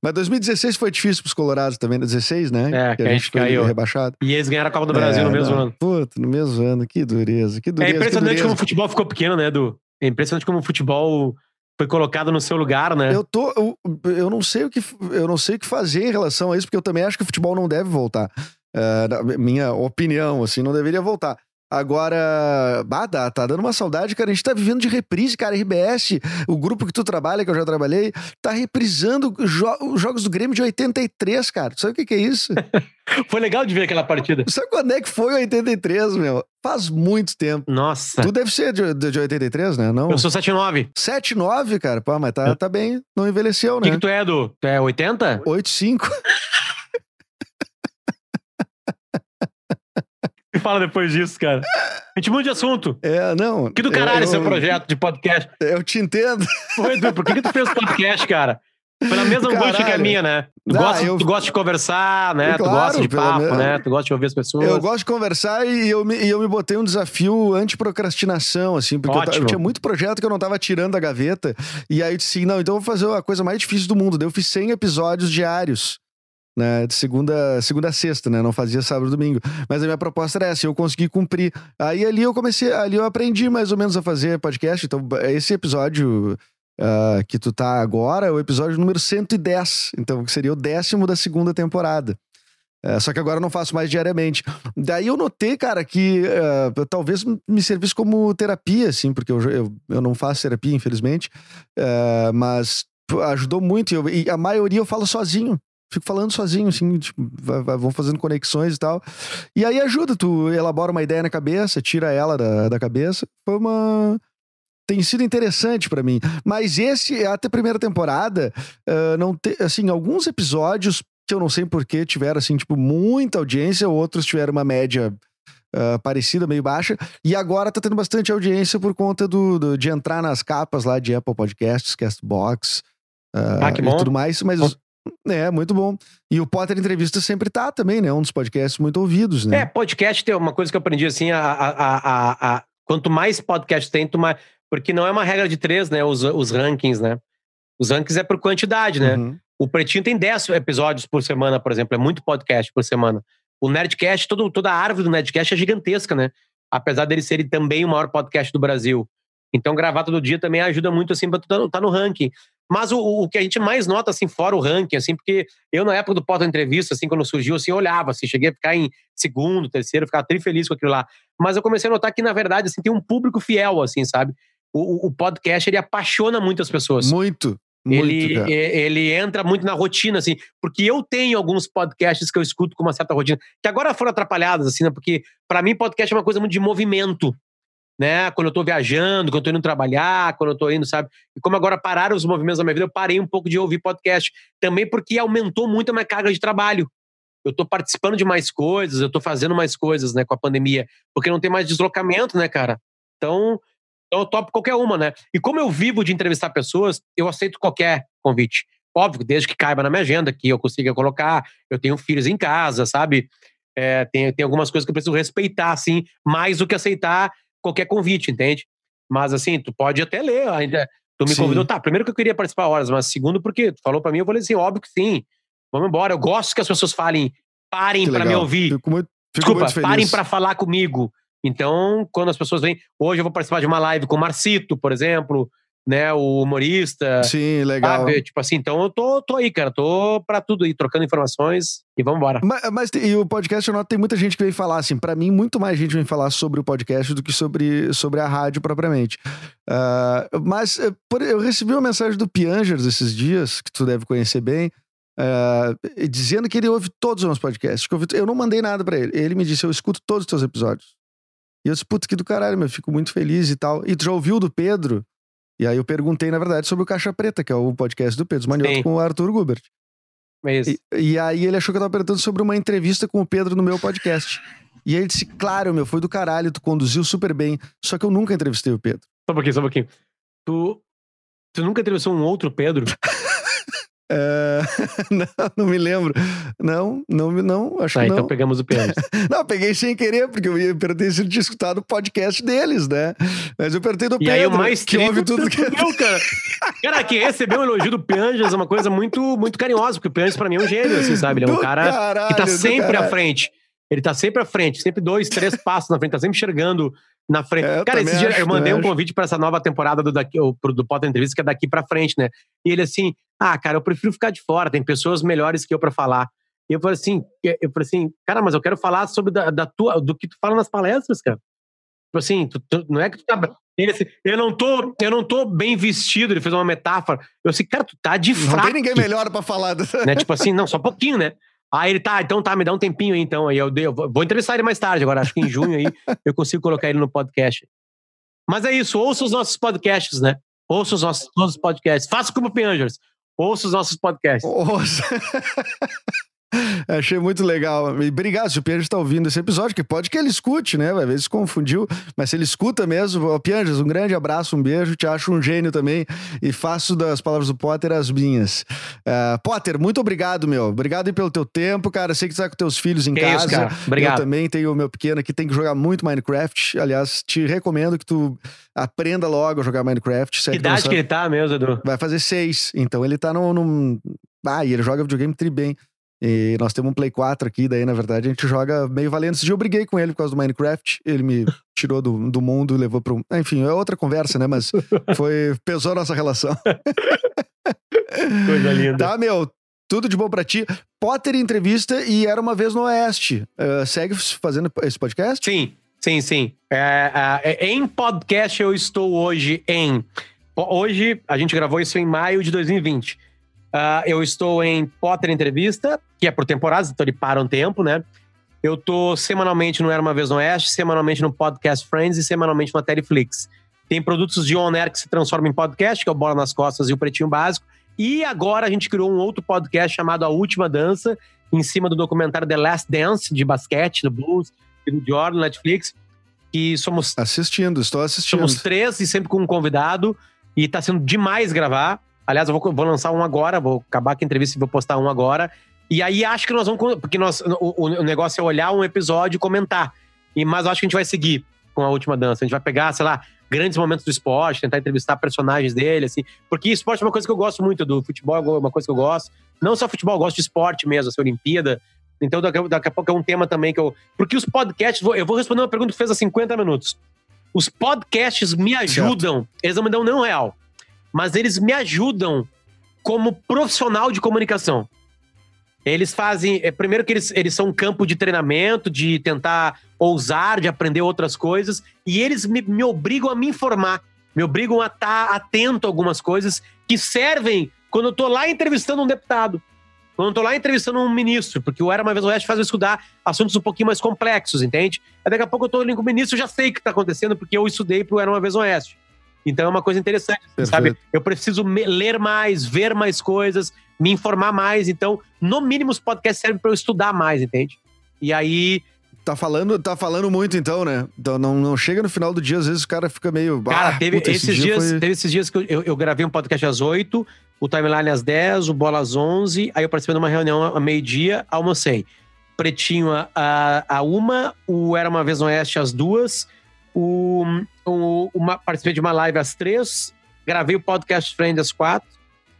Mas 2016 foi difícil pros Colorados também, 16, né? É, que a gente caiu. rebaixado. E eles ganharam a Copa do Brasil É, no mesmo não. ano. Puta, no mesmo ano. Que dureza, que É dureza. que impressionante dureza. como o futebol ficou pequeno, né, Edu? É impressionante como o futebol foi colocado no seu lugar, né? Eu tô. Eu, eu não sei o que eu não sei o que fazer em relação a isso, porque eu também acho que o futebol não deve voltar. É, na minha opinião, assim, não deveria voltar. Agora, bah, tá, tá dando uma saudade, cara. A gente tá vivendo de reprise, cara. RBS, o grupo que tu trabalha, que eu já trabalhei, tá reprisando jo- os jogos do Grêmio de 83, cara. Sabe o que, que é isso? Foi legal de ver aquela partida. Sabe quando é que foi 83, meu? Faz muito tempo. Nossa. Tu deve ser de, de de 83, né? Não? Eu sou 7'9". 7,9, cara. Pô, mas tá, tá bem. Não envelheceu, O que, né? que tu é, Edu? Tu é 80? 8,5. Me fala depois disso, cara. A gente muda de assunto. É, não. Que do caralho eu, seu eu, projeto de podcast. Eu te entendo. Pô, Edu, por que, que tu fez podcast, cara? Pela mesma angústia que a minha, né? Tu, Ah, gosta, eu- tu gosta de conversar, né? tu Claro, gosta de papo, menos. né? Tu gosta de ouvir as pessoas. Eu gosto de conversar e eu me, e eu me botei um desafio anti-procrastinação, assim, porque eu, eu tinha muito projeto que eu não tava tirando da gaveta. E aí eu disse assim: não, então eu vou fazer a coisa mais difícil do mundo. Daí eu fiz 100 episódios diários. Né, de segunda, segunda a sexta, né? Não fazia sábado e domingo. Mas a minha proposta era essa, eu consegui cumprir. Aí ali eu comecei, ali eu aprendi mais ou menos a fazer podcast. Então, esse episódio ah, que tu tá agora é o episódio número 110. Então, seria o décimo da segunda temporada. É, só que agora eu não faço mais diariamente. Daí eu notei, cara, que eh, talvez me servisse como terapia, assim, porque eu, eu, eu não faço terapia, infelizmente. Eh, mas ajudou muito. Eu- e a maioria eu falo sozinho. Fico falando sozinho, assim, tipo, vai- vai- vão fazendo conexões e tal. E aí ajuda, tu elabora uma ideia na cabeça, tira ela da, da cabeça. Foi uma. Tem sido interessante pra mim. Mas esse, até a primeira temporada, eh, não te, assim, alguns episódios que eu não sei porquê tiveram, assim, tipo, muita audiência, outros tiveram uma média ah, parecida, meio baixa. E agora tá tendo bastante audiência por conta do, do- de entrar nas capas lá de Apple Podcasts, Castbox ah, Ah, que e tudo mais. Mas, Bom. É, muito bom. E o Potter Entrevista sempre tá também, né? Um dos podcasts muito ouvidos, né? É, podcast tem uma coisa que eu aprendi assim: a, a, a, a- quanto mais podcast tem, mais. Porque não é uma regra de três, né? Os, os rankings, né? Os rankings é por quantidade, né? Uhum. O Pretinho tem 10 episódios por semana, por exemplo. É muito podcast por semana. O Nerdcast, todo, toda a árvore do Nerdcast é gigantesca, né? Apesar dele ser também o maior podcast do Brasil. Então, gravar todo dia também ajuda muito, assim, pra tu tá, tá no ranking. Mas o, o que a gente mais nota, assim, fora o ranking, assim, porque eu, na época do Porta Entrevista, assim, quando surgiu, assim, eu olhava, assim, cheguei a ficar em segundo, terceiro, ficava tri feliz com aquilo lá. Mas eu comecei a notar que, na verdade, assim, tem um público fiel, assim, sabe? O, o- podcast, ele apaixona muito as pessoas Muito, muito, ele, cara. ele entra muito na rotina, assim, porque eu tenho alguns podcasts que eu escuto com uma certa rotina, que agora foram atrapalhados, assim, né? Porque para mim podcast é uma coisa muito de movimento, né? Quando eu tô viajando, quando eu tô indo trabalhar, quando eu tô indo, sabe? E como agora pararam os movimentos da minha vida, eu parei um pouco de ouvir podcast. Também porque aumentou muito a minha carga de trabalho. Eu tô participando de mais coisas, eu tô fazendo mais coisas, né, com a pandemia, porque não tem mais deslocamento, né, cara? Então, então eu topo qualquer uma, né? E como eu vivo de entrevistar pessoas, eu aceito qualquer convite. Óbvio, desde que caiba na minha agenda, que eu consiga colocar. Eu tenho filhos em casa, sabe? É, tem, tem algumas coisas que eu preciso respeitar, assim, mais do que aceitar qualquer convite, entende? Mas, assim, tu pode até ler ainda. Tu me Sim. convidou, tá? Primeiro que eu queria participar horas, mas segundo porque tu falou pra mim, eu falei assim, óbvio que sim. Vamos embora. Eu gosto que as pessoas falem, parem pra me ouvir. Fico muito, fico Desculpa, parem pra falar comigo. Então, quando as pessoas vêm, hoje eu vou participar de uma live com o Marcito, por exemplo, né, o humorista, Sim, legal. sabe? Tipo assim, então eu tô, tô aí, cara, tô pra tudo aí, trocando informações e vamos embora. Mas, mas e o podcast, eu noto, tem muita gente que vem falar, assim, pra mim, muito mais gente vem falar sobre o podcast do que sobre, sobre a rádio propriamente. Ah, mas eh, por- eu recebi uma mensagem do Piangers esses dias, que tu deve conhecer bem, ah, dizendo que ele ouve todos os meus podcasts. Eu, não mandei nada pra ele. Ele me disse, eu escuto todos os teus episódios. E eu disse, puta, que do caralho, meu, fico muito feliz e tal. E tu já ouviu o do Pedro? E aí eu perguntei, na verdade, sobre o Caixa Preta, que é o podcast do Pedro Manioto com o Arthur Gubert. Mas, E, e aí ele achou que eu tava perguntando sobre uma entrevista com o Pedro no meu podcast. E aí ele disse, claro, meu, foi do caralho, tu conduziu super bem. Só que eu nunca entrevistei o Pedro. só um pouquinho, só um pouquinho. Tu, tu nunca entrevistou um outro Pedro? É, não, não me lembro. Não, não, não, acho Tá, que não. então pegamos o Pianjas. Não, peguei sem querer, porque eu ia perguntei se tinha escutado o podcast deles, né? Mas eu perguntei do E Pedro, aí o mais que ouve tudo que... Meu, cara. Cara, que receber um elogio do Pianjas é uma coisa muito, muito carinhosa, porque o Pianjas pra mim é um gênio, assim, sabe? Ele é um Do cara que caralho, tá do sempre à frente. Ele tá sempre à frente, sempre dois, três passos na frente, tá sempre enxergando na frente. É, cara, esse dia eu mandei um acho. convite pra essa nova temporada do, daqui, do Potter Entrevista, que é daqui pra frente, né? E ele assim, ah, cara, eu prefiro ficar de fora, tem pessoas melhores que eu pra falar. E eu falei assim, eu falei assim, cara, mas eu quero falar sobre da, da tua, do que tu fala nas palestras, cara. Tipo assim, tu- tu- não é que tu tá. Ele assim, eu não tô, eu não tô bem vestido, ele fez uma metáfora. Eu assim, cara, tu tá de Não fraco. tem ninguém melhor pra falar. dessa- Né? Tipo assim, não, só um pouquinho, né? Aí ele tá, então tá, me dá um tempinho aí, então. Aí eu, dei, eu vou entrevistar ele mais tarde, agora acho que em junho aí eu consigo colocar ele no podcast. Mas é isso, ouça os nossos podcasts, né? Ouça os nossos todos os podcasts. Faça como o Piangers. Ouça os nossos podcasts. Nossa. Achei muito legal. E obrigado se o Pianjas está ouvindo esse episódio, que pode que ele escute, né? Vai ver se confundiu. Mas se ele escuta mesmo, ó, Pianjas, um grande abraço, um beijo. Te acho um gênio também. E faço das palavras do Potter as minhas. Ah, Potter, muito obrigado, meu. Obrigado pelo teu tempo, cara. Sei que tu tá com teus filhos em Que casa. isso, cara. Obrigado. Eu também tenho o meu pequeno que tem que jogar muito Minecraft. Aliás, te recomendo que tu aprenda logo a jogar Minecraft. É Que idade que ele tá mesmo, Edu? Vai fazer seis. Então ele tá num. num... Ah, e ele joga videogame tri bem. E nós temos um Play 4 aqui, daí, na verdade, a gente joga meio valendo. Esse dia eu briguei com ele por causa do Minecraft. Ele me tirou do, do mundo e levou para um. Enfim, é outra conversa, né? Mas foi. pesou a nossa relação. Coisa linda. Tá, meu? Tudo de bom pra ti. Potter entrevista e era uma vez no Oeste. Ah, segue fazendo esse podcast? Sim, sim, sim. É, é, em podcast eu estou hoje em. Hoje, a gente gravou isso em maio de 2020. Ah, eu estou em Potter Entrevista, que é por temporadas, então ele para um tempo, né? Eu tô semanalmente no Era Uma Vez no Oeste, semanalmente no Podcast Friends e semanalmente no Teleflix. Tem produtos de on air que se transformam em podcast, que é o Bola nas Costas e o Pretinho Básico. E agora a gente criou um outro podcast chamado A Última Dança, em cima do documentário The Last Dance, de basquete, do Blues e do Jordan, Netflix. Que somos Assistindo, estou assistindo. Somos três e sempre com um convidado. E tá sendo demais gravar. Aliás, eu vou, vou lançar um agora, vou acabar com a entrevista e vou postar um agora. E aí acho que nós vamos. Porque nós, o, o negócio é olhar um episódio e comentar. E, mas eu acho que a gente vai seguir com a última dança. A gente vai pegar, sei lá, grandes momentos do esporte, tentar entrevistar personagens dele, assim. Porque esporte é uma coisa que eu gosto muito, do futebol é uma coisa que eu gosto. Não só futebol, eu gosto de esporte mesmo, assim, Olimpíada. Então, daqui, a- daqui a pouco é um tema também que eu. Porque os podcasts, eu vou responder uma pergunta que fez há 50 minutos. Os podcasts me ajudam, eles não me dão nenhum real, mas eles me ajudam como profissional de comunicação. Eles fazem. É, primeiro que eles, eles são um campo de treinamento, de tentar ousar, de aprender outras coisas, e eles me, me obrigam a me informar, me obrigam a estar atento a algumas coisas que servem quando eu tô lá entrevistando um deputado. Quando eu tô lá entrevistando um ministro, porque o Era Uma Vez Oeste faz eu estudar assuntos um pouquinho mais complexos, entende? Aí daqui a pouco eu tô ali com o ministro, eu já sei o que tá acontecendo, porque eu estudei pro Era Uma Vez Oeste. Então é uma coisa interessante, Perfeito. sabe? Eu preciso ler mais, ver mais coisas, me informar mais. Então, no mínimo, os podcasts servem para eu estudar mais, entende? E aí, Tá falando, tá falando muito, então, né? Então não, não chega no final do dia, às vezes o cara fica meio. cara, "Ah, teve, puta, esse esses dia dias, foi- teve esses dias que eu, eu- eu gravei um podcast às 8, o timeline às 10, o bola às 11, aí eu participei de uma reunião a meio-dia, almocei. Pretinho a, a, a uma, o Era Uma Vez no Oeste às duas, o, o, uma, participei de uma live às três, gravei o podcast Friend às quatro,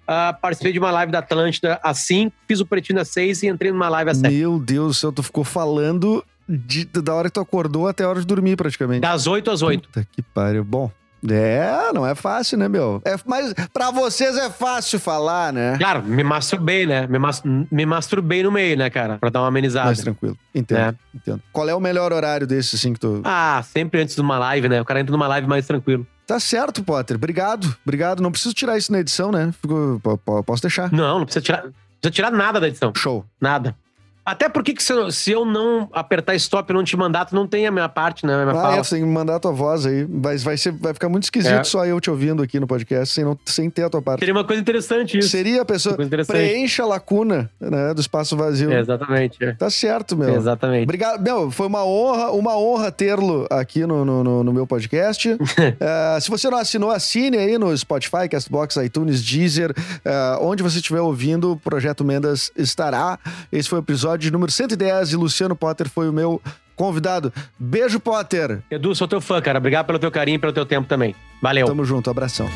ah, participei de uma live da Atlântida às cinco, fiz o Pretinho às seis e entrei numa live às sete. Meu Deus do céu, tu ficou falando de- da hora que tu acordou até a hora de dormir, praticamente. Das 8 às 8. Puta que pariu. Bom, é, não é fácil, né, meu? É, mas pra vocês é fácil falar, né? Claro, me masturbei, né? Me, mas, me masturbei no meio, né, cara? Pra dar uma amenizada. Mais tranquilo. Entendo, É. entendo. Qual é o melhor horário desse, assim, que tu... Ah, sempre antes de uma live, né? O cara entra numa live mais tranquilo. Tá certo, Potter. Obrigado. Obrigado. Não preciso tirar isso na edição, né? Fico- po- po- posso deixar. Não, não precisa tirar, não precisa tirar nada da edição. Show. Nada. Até porque que se, eu, se eu não apertar stop e não te mandar, tu não tem a minha parte, né? A minha Ah, fala. é, você tem que mandar a tua voz aí. Vai, vai, ser, vai ficar muito esquisito É. só eu te ouvindo aqui no podcast, sem, não, sem ter a tua parte. Seria uma coisa interessante isso. Seria a pessoa. Preencha a lacuna né, do espaço vazio. É, exatamente. é. Tá certo, meu. Exatamente. Obrigado, meu. Foi uma honra, uma honra tê-lo aqui no, no, no- meu podcast. Eh, se você não assinou, assine aí no Spotify, Castbox, iTunes, Deezer, eh, onde você estiver ouvindo, o Projeto Mendas estará. Esse foi o episódio número 110 e Luciano Potter foi o meu convidado. Beijo, Potter. Edu, sou teu fã, cara. Obrigado pelo teu carinho e pelo teu tempo também. Valeu. Tamo junto, abração.